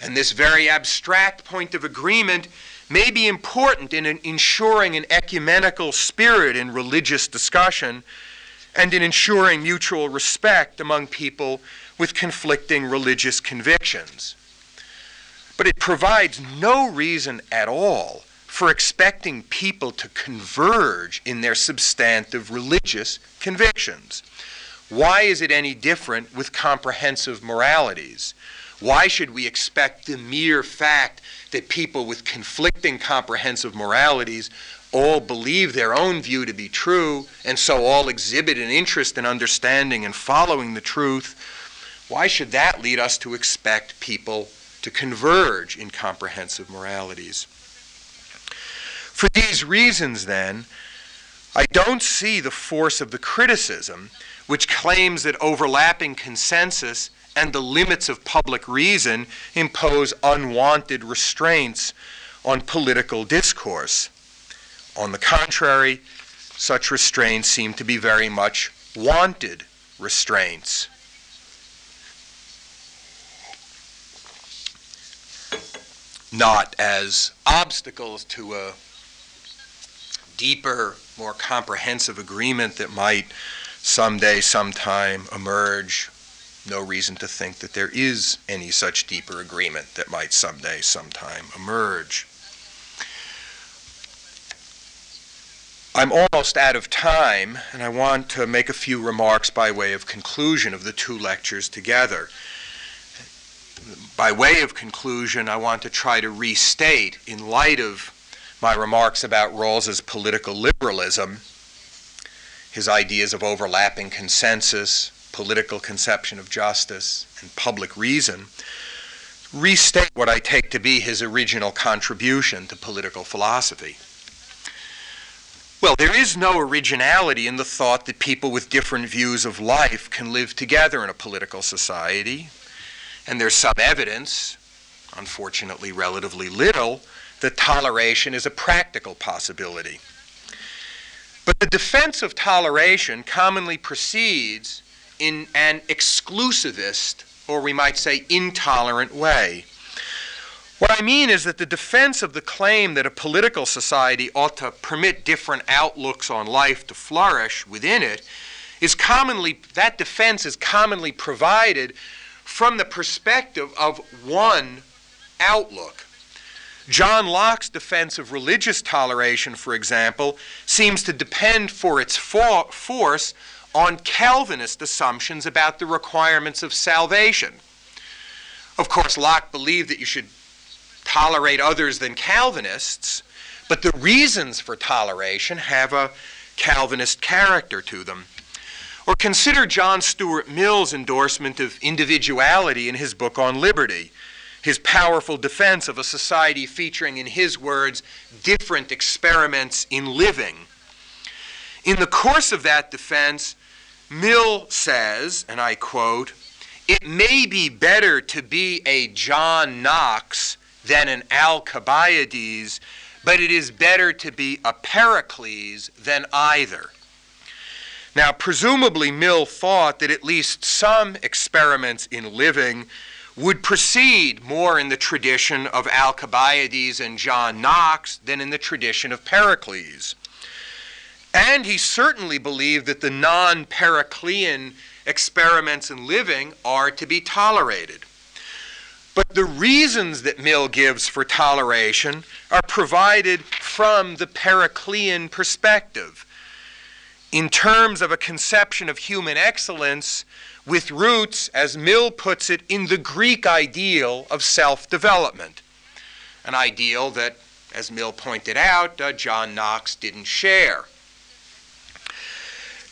And this very abstract point of agreement may be important in ensuring an ecumenical spirit in religious discussion and in ensuring mutual respect among people with conflicting religious convictions. But it provides no reason at all for expecting people to converge in their substantive religious convictions. Why is it any different with comprehensive moralities? Why should we expect the mere fact that people with conflicting comprehensive moralities all believe their own view to be true and so all exhibit an interest in understanding and following the truth? Why should that lead us to expect people to converge in comprehensive moralities. For these reasons, then, I don't see the force of the criticism which claims that overlapping consensus and the limits of public reason impose unwanted restraints on political discourse. On the contrary, such restraints seem to be very much wanted restraints. Not as obstacles to a deeper, more comprehensive agreement that might someday, sometime emerge. No reason to think that there is any such deeper agreement that might someday, sometime emerge. I'm almost out of time, and I want to make a few remarks by way of conclusion of the two lectures together. By way of conclusion, I want to try to restate, in light of my remarks about Rawls's political liberalism, his ideas of overlapping consensus, political conception of justice, and public reason, restate what I take to be his original contribution to political philosophy. Well, there is no originality in the thought that people with different views of life can live together in a political society. And there's some evidence, unfortunately relatively little, that toleration is a practical possibility. But the defense of toleration commonly proceeds in an exclusivist, or we might say intolerant way. What I mean is that the defense of the claim that a political society ought to permit different outlooks on life to flourish within it is commonly, that defense is commonly provided from the perspective of one outlook. John Locke's defense of religious toleration, for example, seems to depend for its for- force on Calvinist assumptions about the requirements of salvation. Of course, Locke believed that you should tolerate others than Calvinists, but the reasons for toleration have a Calvinist character to them. Or consider John Stuart Mill's endorsement of individuality in his book on liberty his powerful defense of a society featuring, in his words, different experiments in living. In the course of that defense, Mill says, and I quote, it may be better to be a John Knox than an Alcibiades, but it is better to be a Pericles than either. Now, presumably, Mill thought that at least some experiments in living would proceed more in the tradition of Alcibiades and John Knox than in the tradition of Pericles. And he certainly believed that the non Periclean experiments in living are to be tolerated. But the reasons that Mill gives for toleration are provided from the Periclean perspective. In terms of a conception of human excellence, with roots, as Mill puts it, in the Greek ideal of self development. An ideal that, as Mill pointed out, uh, John Knox didn't share.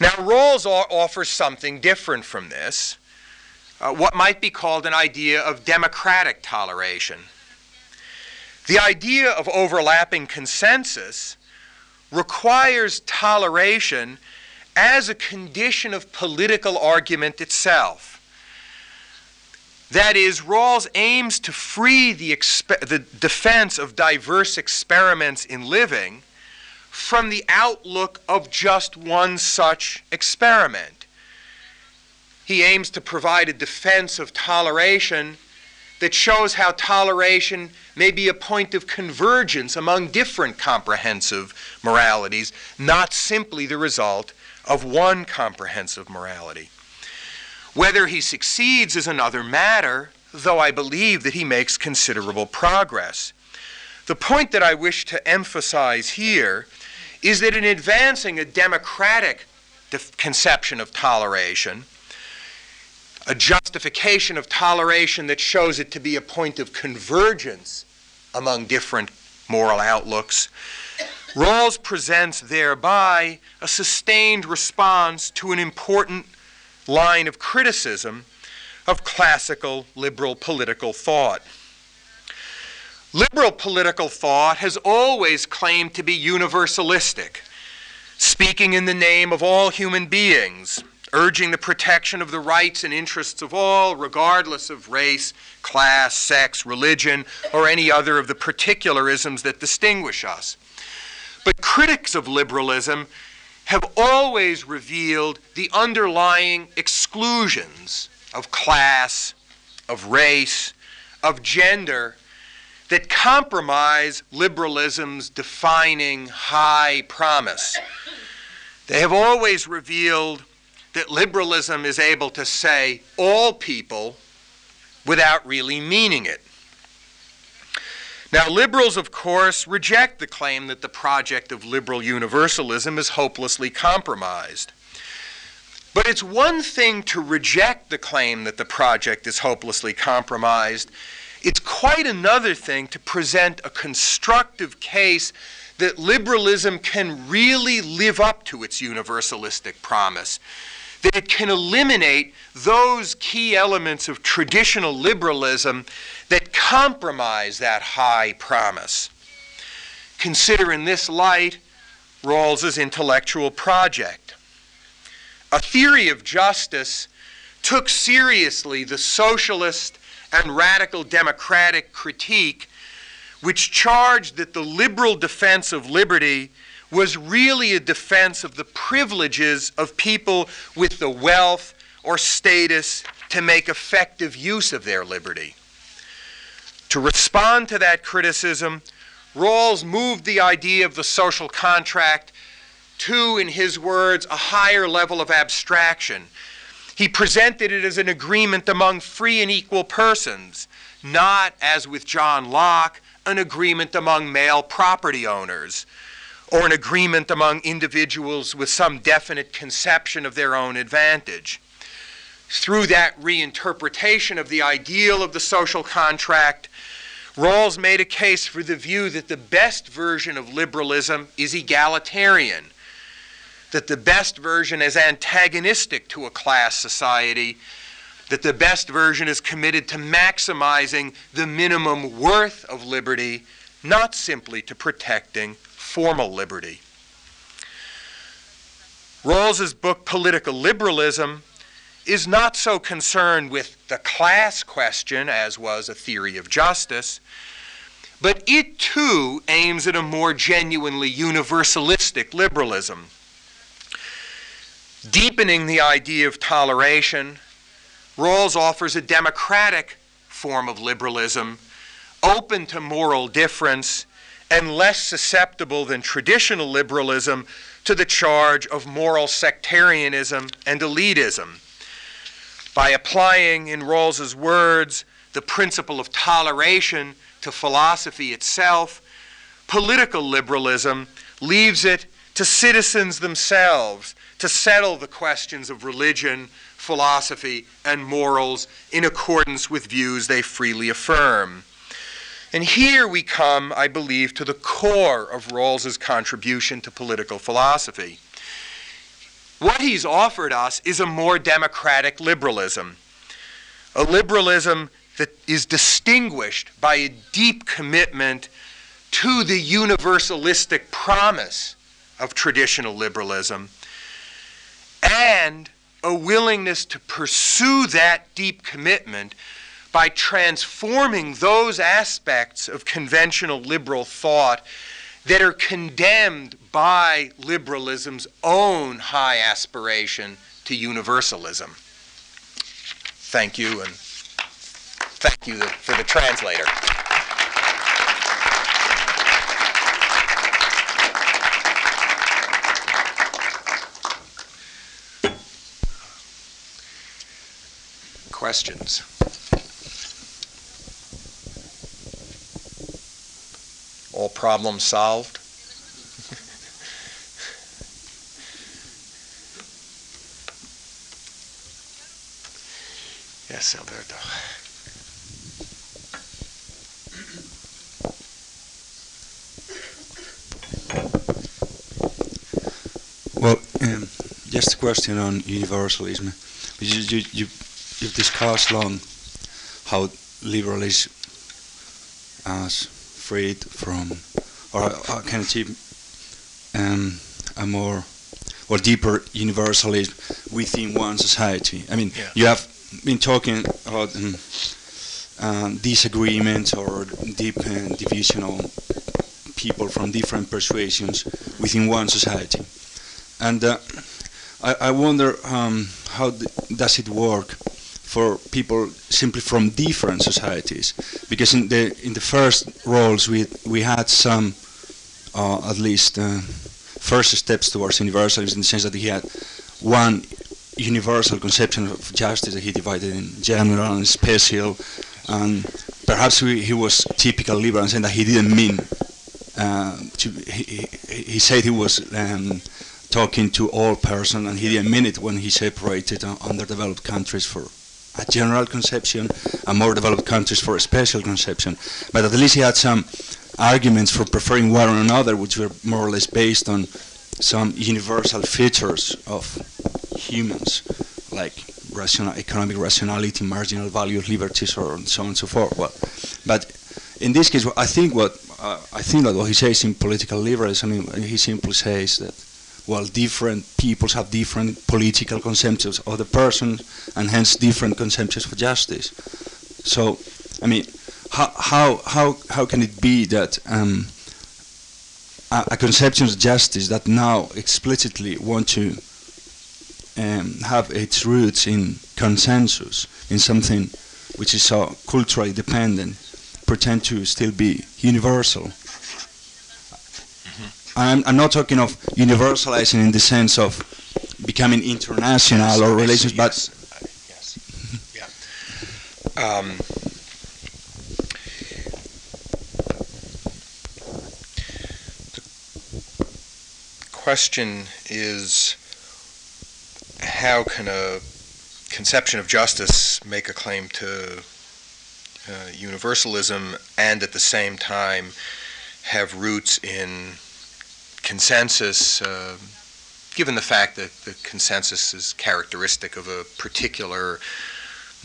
Now, Rawls offers something different from this, uh, what might be called an idea of democratic toleration. The idea of overlapping consensus requires toleration as a condition of political argument itself. That is, Rawls aims to free the, expe- the defense of diverse experiments in living from the outlook of just one such experiment. He aims to provide a defense of toleration that shows how toleration may be a point of convergence among different comprehensive moralities, not simply the result of one comprehensive morality. Whether he succeeds is another matter, though I believe that he makes considerable progress. The point that I wish to emphasize here is that in advancing a democratic conception of toleration, a justification of toleration that shows it to be a point of convergence among different moral outlooks, Rawls presents thereby a sustained response to an important line of criticism of classical liberal political thought. Liberal political thought has always claimed to be universalistic, speaking in the name of all human beings, urging the protection of the rights and interests of all, regardless of race, class, sex, religion, or any other of the particularisms that distinguish us. But critics of liberalism have always revealed the underlying exclusions of class, of race, of gender that compromise liberalism's defining high promise. They have always revealed that liberalism is able to say all people without really meaning it. Now, liberals, of course, reject the claim that the project of liberal universalism is hopelessly compromised. But it's one thing to reject the claim that the project is hopelessly compromised. It's quite another thing to present a constructive case that liberalism can really live up to its universalistic promise that it can eliminate those key elements of traditional liberalism that compromise that high promise. Consider in this light Rawls's intellectual project. A theory of justice took seriously the socialist and radical democratic critique which charged that the liberal defense of liberty was really a defense of the privileges of people with the wealth or status to make effective use of their liberty. To respond to that criticism, Rawls moved the idea of the social contract to, in his words, a higher level of abstraction. He presented it as an agreement among free and equal persons, not, as with John Locke, an agreement among male property owners or an agreement among individuals with some definite conception of their own advantage. Through that reinterpretation of the ideal of the social contract, Rawls made a case for the view that the best version of liberalism is egalitarian, that the best version is antagonistic to a class society, that the best version is committed to maximizing the minimum worth of liberty, not simply to protecting formal liberty. Rawls's book Political Liberalism is not so concerned with the class question as was a theory of justice, but it too aims at a more genuinely universalistic liberalism. Deepening the idea of toleration, Rawls offers a democratic form of liberalism open to moral difference and less susceptible than traditional liberalism to the charge of moral sectarianism and elitism. By applying, in Rawls's words, the principle of toleration to philosophy itself, political liberalism leaves it to citizens themselves to settle the questions of religion, philosophy, and morals in accordance with views they freely affirm. And here we come, I believe, to the core of Rawls's contribution to political philosophy. What he's offered us is a more democratic liberalism, a liberalism that is distinguished by a deep commitment to the universalistic promise of traditional liberalism and a willingness to pursue that deep commitment by transforming those aspects of conventional liberal thought that are condemned by liberalism's own high aspiration to universalism. Thank you, and thank you for the translator. Questions? all problems solved? yes, Alberto. Well, um, just a question on universalism. You, you, you, you've discussed long how liberalism as freed from, or uh, can achieve um, a more or deeper universalism within one society. I mean, Yeah. you have been talking about um, um, disagreements or deep uh, divisional people from different persuasions within one society, and uh, I, I wonder um, how does it work for people simply from different societies? Because in the in the first Rawls we we had some, uh, at least. Uh, first steps towards universalism in the sense that he had one universal conception of justice that he divided in general and special, and perhaps he, he was typical liberal in saying that he didn't mean uh, to. He, he, he said he was um, talking to all person, and he didn't mean it when he separated underdeveloped countries for a general conception and more developed countries for a special conception. But at least he had some arguments for preferring one or another, which were more or less based on some universal features of humans, like rational, economic rationality, marginal values, liberties, or so on and so forth. Well, but in this case, I think what uh, I think that what he says in political liberalism, he simply says that well, different peoples have different political conceptions of the person, and hence different conceptions of justice. So, I mean, how how how how can it be that um, a, a conception of justice that now explicitly want to um, have its roots in consensus, in something which is so culturally dependent, pretend to still be universal? I'm, I'm not talking of universalizing in the sense of becoming international or relations, but yes. yeah. Um, the question is how can a conception of justice make a claim to uh, universalism and at the same time have roots in consensus, uh, given the fact that the consensus is characteristic of a particular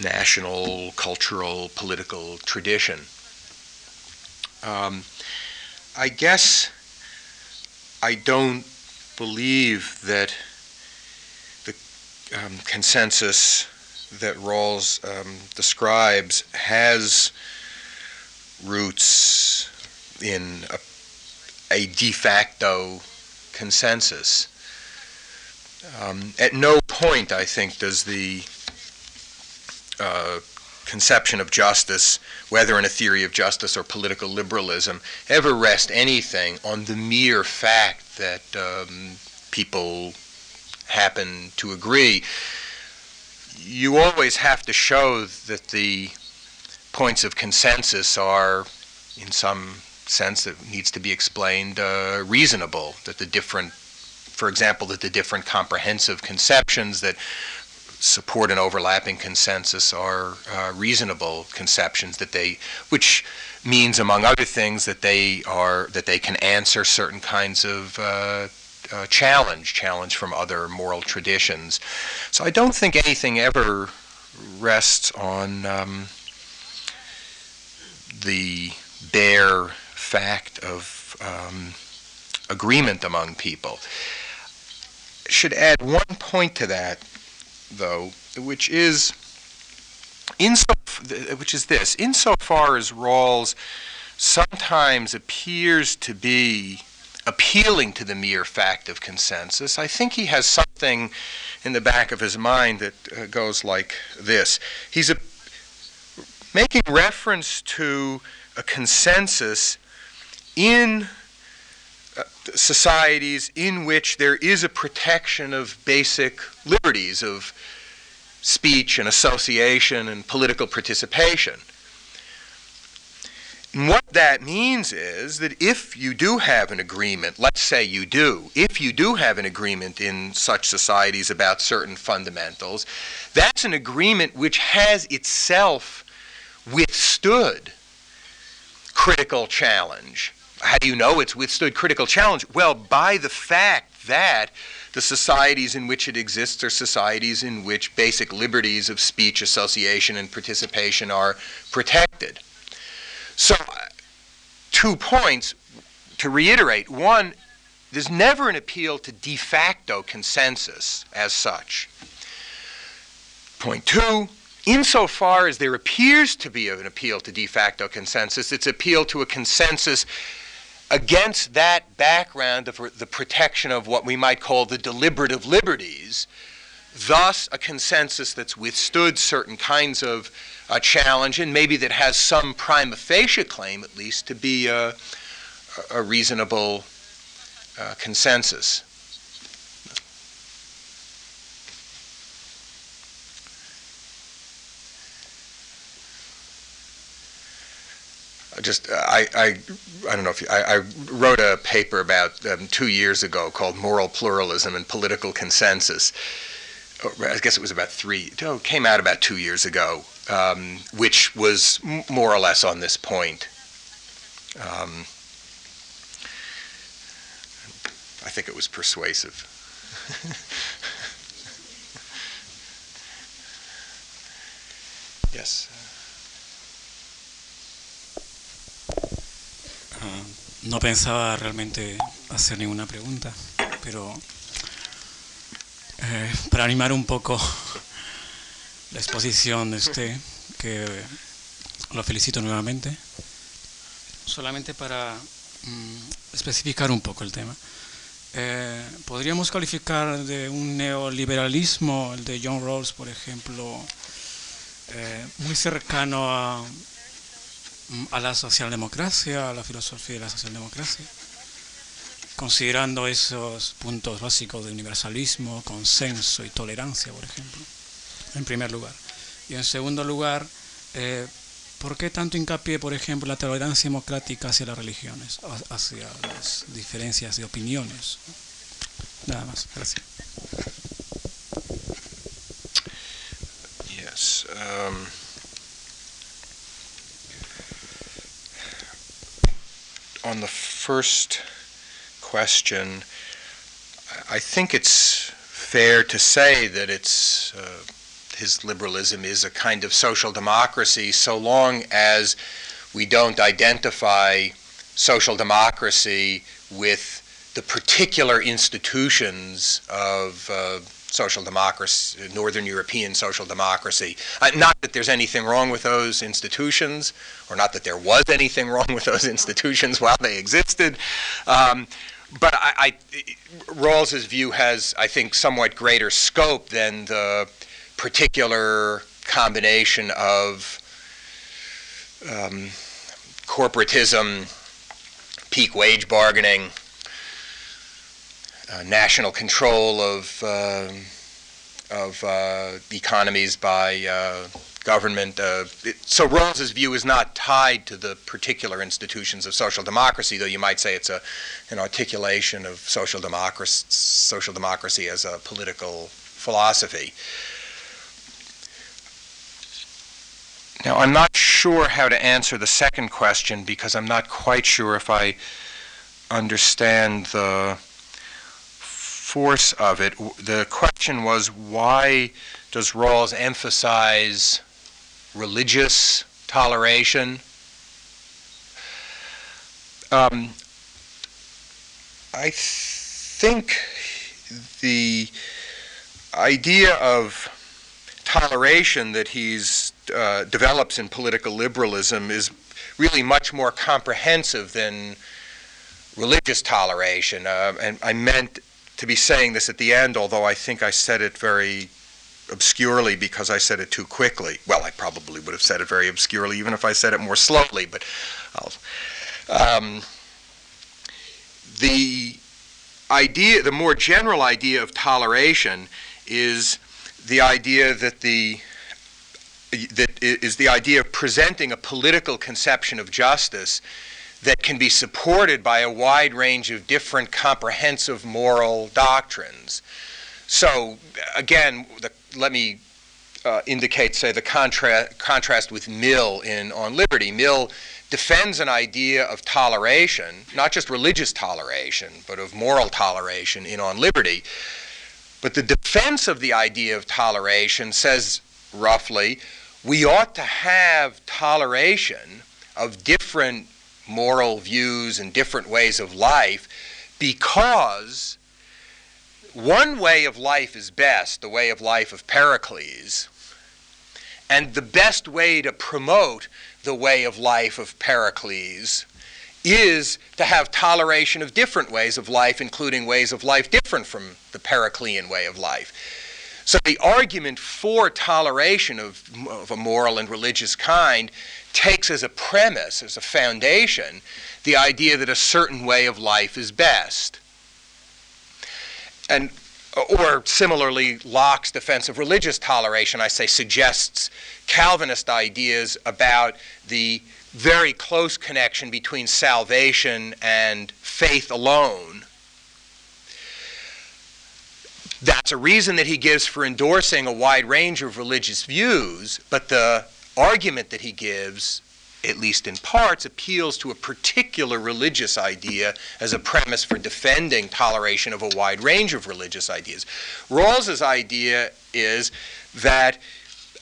national, cultural, political tradition. Um, I guess I don't believe that the um, consensus that Rawls um, describes has roots in a a de facto consensus. Um, at no point, I think, does the uh, conception of justice, whether in a theory of justice or political liberalism, ever rest anything on the mere fact that um, people happen to agree. You always have to show that the points of consensus are, in some sense that needs to be explained uh, reasonable, that the different, for example, that the different comprehensive conceptions that support an overlapping consensus are uh, reasonable conceptions that they, which means among other things that they are that they can answer certain kinds of uh, uh, challenge, challenge from other moral traditions. So I don't think anything ever rests on um, the bare fact of um, agreement among people. Should add one point to that, though, which is inso which is this insofar as Rawls sometimes appears to be appealing to the mere fact of consensus, I think he has something in the back of his mind that uh, goes like this. He's a, making reference to a consensus in uh, societies in which there is a protection of basic liberties of speech and association and political participation. And what that means is that if you do have an agreement, let's say you do, if you do have an agreement in such societies about certain fundamentals, that's an agreement which has itself withstood critical challenge. How do you know it's withstood critical challenge? Well, by the fact that the societies in which it exists are societies in which basic liberties of speech, association, and participation are protected. So, uh, two points to reiterate. One, there's never an appeal to de facto consensus as such. Point two, insofar as there appears to be an appeal to de facto consensus, it's appeal to a consensus against that background of the protection of what we might call the deliberative liberties, thus a consensus that's withstood certain kinds of uh, challenge and maybe that has some prima facie claim, at least, to be a, a reasonable uh, consensus. Just I, I I don't know if you, I, I wrote a paper about um, two years ago called "Moral Pluralism and Political Consensus." I guess it was about three. Oh, came out about two years ago, um, which was more or less on this point. Um, I think it was persuasive. yes. No pensaba realmente hacer ninguna pregunta, pero eh, para animar un poco la exposición de que lo felicito nuevamente, solamente para mm, especificar un poco el tema. Eh, podríamos calificar de un neoliberalismo, el de John Rawls, por ejemplo, eh, muy cercano a, a la socialdemocracia, a la filosofía de la socialdemocracia, considerando esos puntos básicos de universalismo, consenso y tolerancia, por ejemplo, en primer lugar. Y en segundo lugar, eh, ¿por qué tanto hincapié, por ejemplo, la tolerancia democrática hacia las religiones, hacia las diferencias de opiniones? Nada más, gracias. Yes. Um, on the first question, I think it's fair to say that it's uh, his liberalism is a kind of social democracy so long as we don't identify social democracy with the particular institutions of uh, social democracy, Northern European social democracy. Uh, not that there's anything wrong with those institutions, or not that there was anything wrong with those institutions while they existed. Um, but I, I, Rawls's view has, I think, somewhat greater scope than the particular combination of um, corporatism, peak wage bargaining, uh, national control of uh, of uh, economies by government. It, so Rawls's view is not tied to the particular institutions of social democracy, though you might say it's a an articulation of social democracy, social democracy as a political philosophy. Now, I'm not sure how to answer the second question because I'm not quite sure if I understand the force of it. The question was why does Rawls emphasize religious toleration? Um, I think the idea of toleration that he's uh, develops in political liberalism is really much more comprehensive than religious toleration. Uh, and I meant to be saying this at the end, although I think I said it very obscurely because I said it too quickly. Well, I probably would have said it very obscurely even if I said it more slowly, but um, the idea, the more general idea of toleration is the idea that the that is the idea of presenting a political conception of justice that can be supported by a wide range of different comprehensive moral doctrines. So, again, the, let me uh, indicate, say, the contra- contrast with Mill in On Liberty. Mill defends an idea of toleration, not just religious toleration, but of moral toleration in On Liberty. But the defense of the idea of toleration says, roughly, we ought to have toleration of different moral views and different ways of life because one way of life is best, the way of life of Pericles, and the best way to promote the way of life of Pericles is to have toleration of different ways of life, including ways of life different from the Periclean way of life. So the argument for toleration of, of, a moral and religious kind takes as a premise, as a foundation, the idea that a certain way of life is best. And or similarly, Locke's defense of religious toleration, I say, suggests Calvinist ideas about the very close connection between salvation and faith alone. That's a reason that he gives for endorsing a wide range of religious views, but the argument that he gives, at least in parts, appeals to a particular religious idea as a premise for defending toleration of a wide range of religious ideas. Rawls's idea is that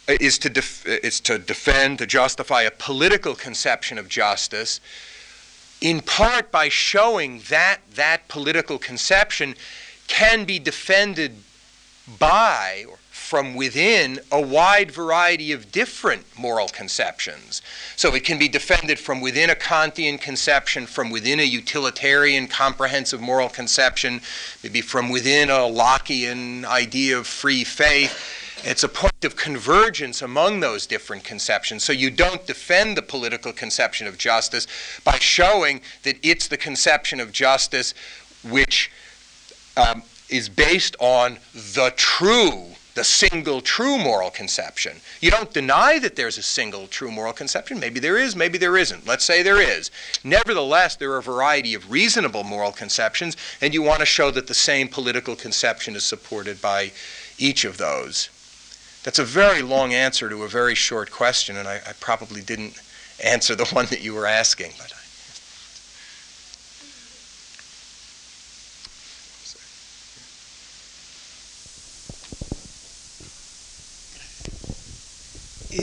uh, is to, def- uh, is to defend, to justify a political conception of justice, in part by showing that that political conception can be defended by or from within a wide variety of different moral conceptions. So it can be defended from within a Kantian conception, from within a utilitarian comprehensive moral conception, maybe from within a Lockean idea of free faith it's a point of convergence among those different conceptions. So you don't defend the political conception of justice by showing that it's the conception of justice which um, is based on the true, the single true moral conception. You don't deny that there's a single true moral conception. Maybe there is, maybe there isn't. Let's say there is. Nevertheless, there are a variety of reasonable moral conceptions, and you want to show that the same political conception is supported by each of those. That's a very long answer to a very short question, and I, I probably didn't answer the one that you were asking. But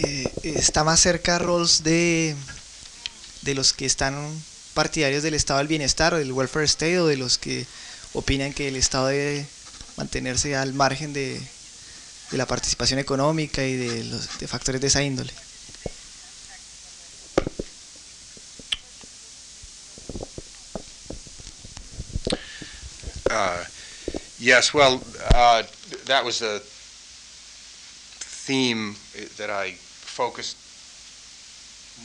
eh, está más cerca Rawls de, de los que están partidarios del estado del bienestar o del welfare state o de los que opinan que el estado debe mantenerse al margen de, de la participación económica y de los de factores de esa índole. Uh, yes, well, uh, that was a theme that I focused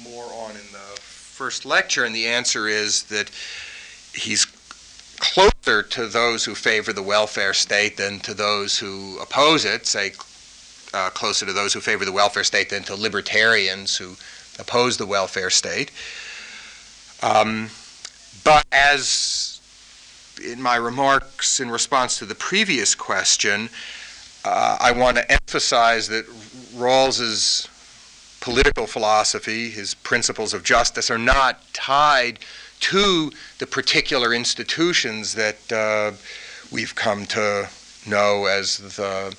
more on in the first lecture, and the answer is that he's closer to those who favor the welfare state than to those who oppose it, say uh, closer to those who favor the welfare state than to libertarians who oppose the welfare state. Um, but as in my remarks in response to the previous question, uh, I want to emphasize that Rawls's political philosophy, his principles of justice, are not tied to the particular institutions that uh, we've come to know as the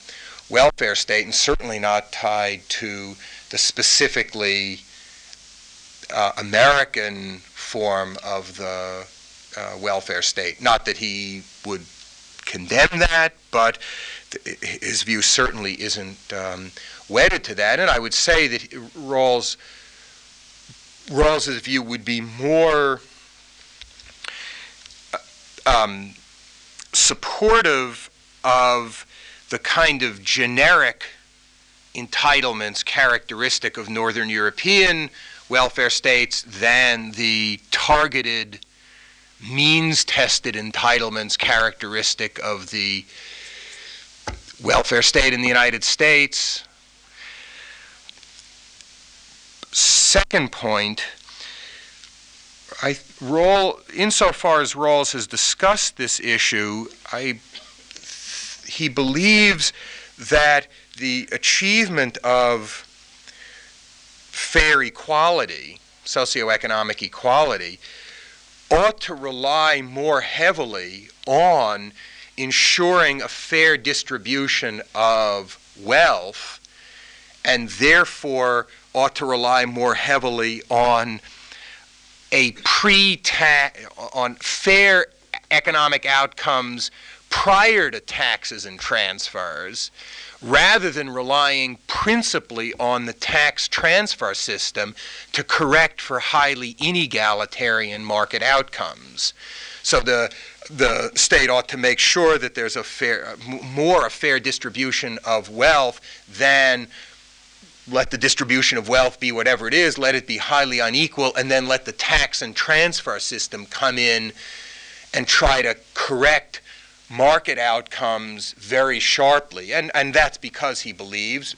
welfare state, and certainly not tied to the specifically uh, American form of the uh, welfare state. Not that he would condemn that, but th- his view certainly isn't um, wedded to that. And I would say that Rawls Rawls's view would be more um, supportive of the kind of generic entitlements characteristic of Northern European welfare states than the targeted, means tested entitlements characteristic of the welfare state in the United States. Second point I Rawls, insofar as Rawls has discussed this issue, I, he believes that the achievement of fair equality, socioeconomic equality, ought to rely more heavily on ensuring a fair distribution of wealth and therefore ought to rely more heavily on a pre-tax on fair economic outcomes prior to taxes and transfers rather than relying principally on the tax transfer system to correct for highly inegalitarian market outcomes. So the the state ought to make sure that there's a fair more a fair distribution of wealth than let the distribution of wealth be whatever it is, let it be highly unequal, and then let the tax and transfer system come in and try to correct market outcomes very sharply. And, and that's because he believes,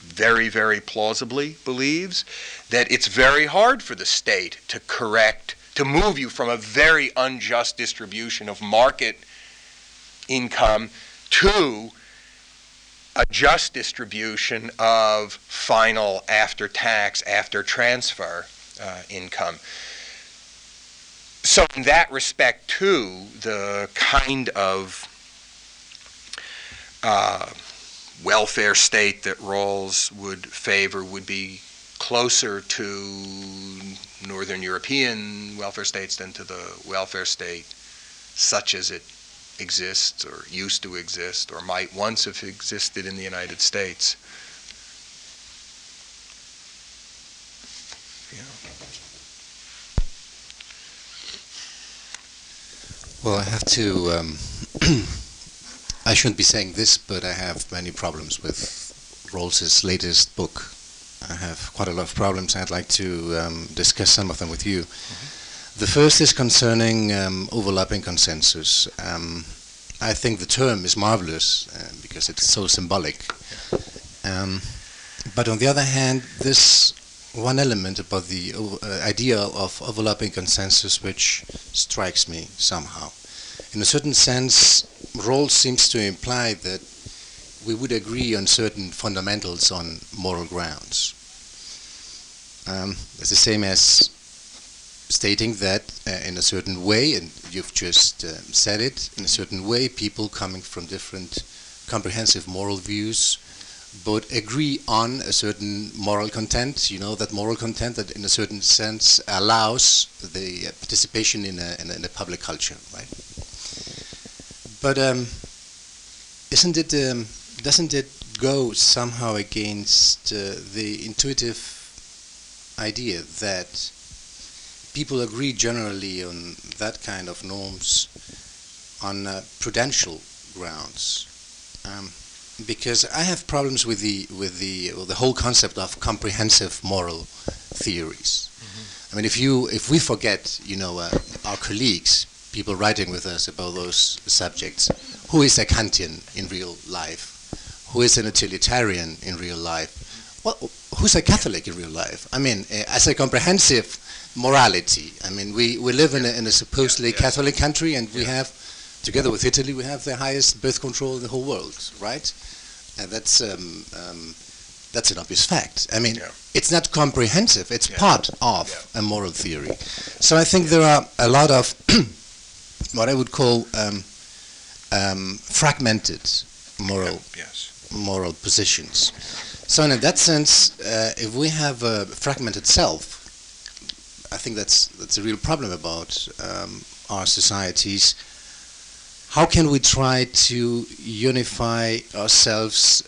very, very plausibly believes, that it's very hard for the state to correct, to move you from a very unjust distribution of market income to a just distribution of final after tax, after transfer uh, income. So, in that respect, too, the kind of uh, welfare state that Rawls would favor would be closer to Northern European welfare states than to the welfare state such as it exists or used to exist or might once have existed in the United States. Well, I have to. Um, I shouldn't be saying this, but I have many problems with Rawls's latest book. I have quite a lot of problems. I'd like to um, discuss some of them with you. Mm-hmm. The first is concerning um, overlapping consensus. Um, I think the term is marvelous uh, because it's so symbolic. Um, but on the other hand, this one element about the uh, idea of overlapping consensus which strikes me somehow. In a certain sense, Rawls seems to imply that we would agree on certain fundamentals on moral grounds. Um, it's the same as stating that uh, in a certain way, and you've just uh, said it, in a certain way, people coming from different comprehensive moral views but agree on a certain moral content, you know, that moral content that in a certain sense allows the participation in a, in a, in a public culture, right? But um, isn't it, um, doesn't it go somehow against uh, the intuitive idea that people agree generally on that kind of norms on uh, prudential grounds? Um, because I have problems with the with the with the whole concept of comprehensive moral theories. Mm-hmm. I mean, if you if we forget, you know, uh, our colleagues, people writing with us about those subjects, who is a Kantian in real life, who is an utilitarian in real life, well, who's a Catholic in real life? I mean, uh, as a comprehensive morality. I mean, we, we live in a, in a supposedly yeah, Catholic country, and we have together with Italy, we have the highest birth control in the whole world, right? And that's um, um, that's an obvious fact. I mean, yeah. it's not comprehensive; it's yeah. part of yeah. a moral theory. So I think there are a lot of what I would call um, um fragmented moral yes. moral positions. So in that sense, uh, if we have a fragmented self, I think that's that's a real problem about um, our societies. How can we try to unify ourselves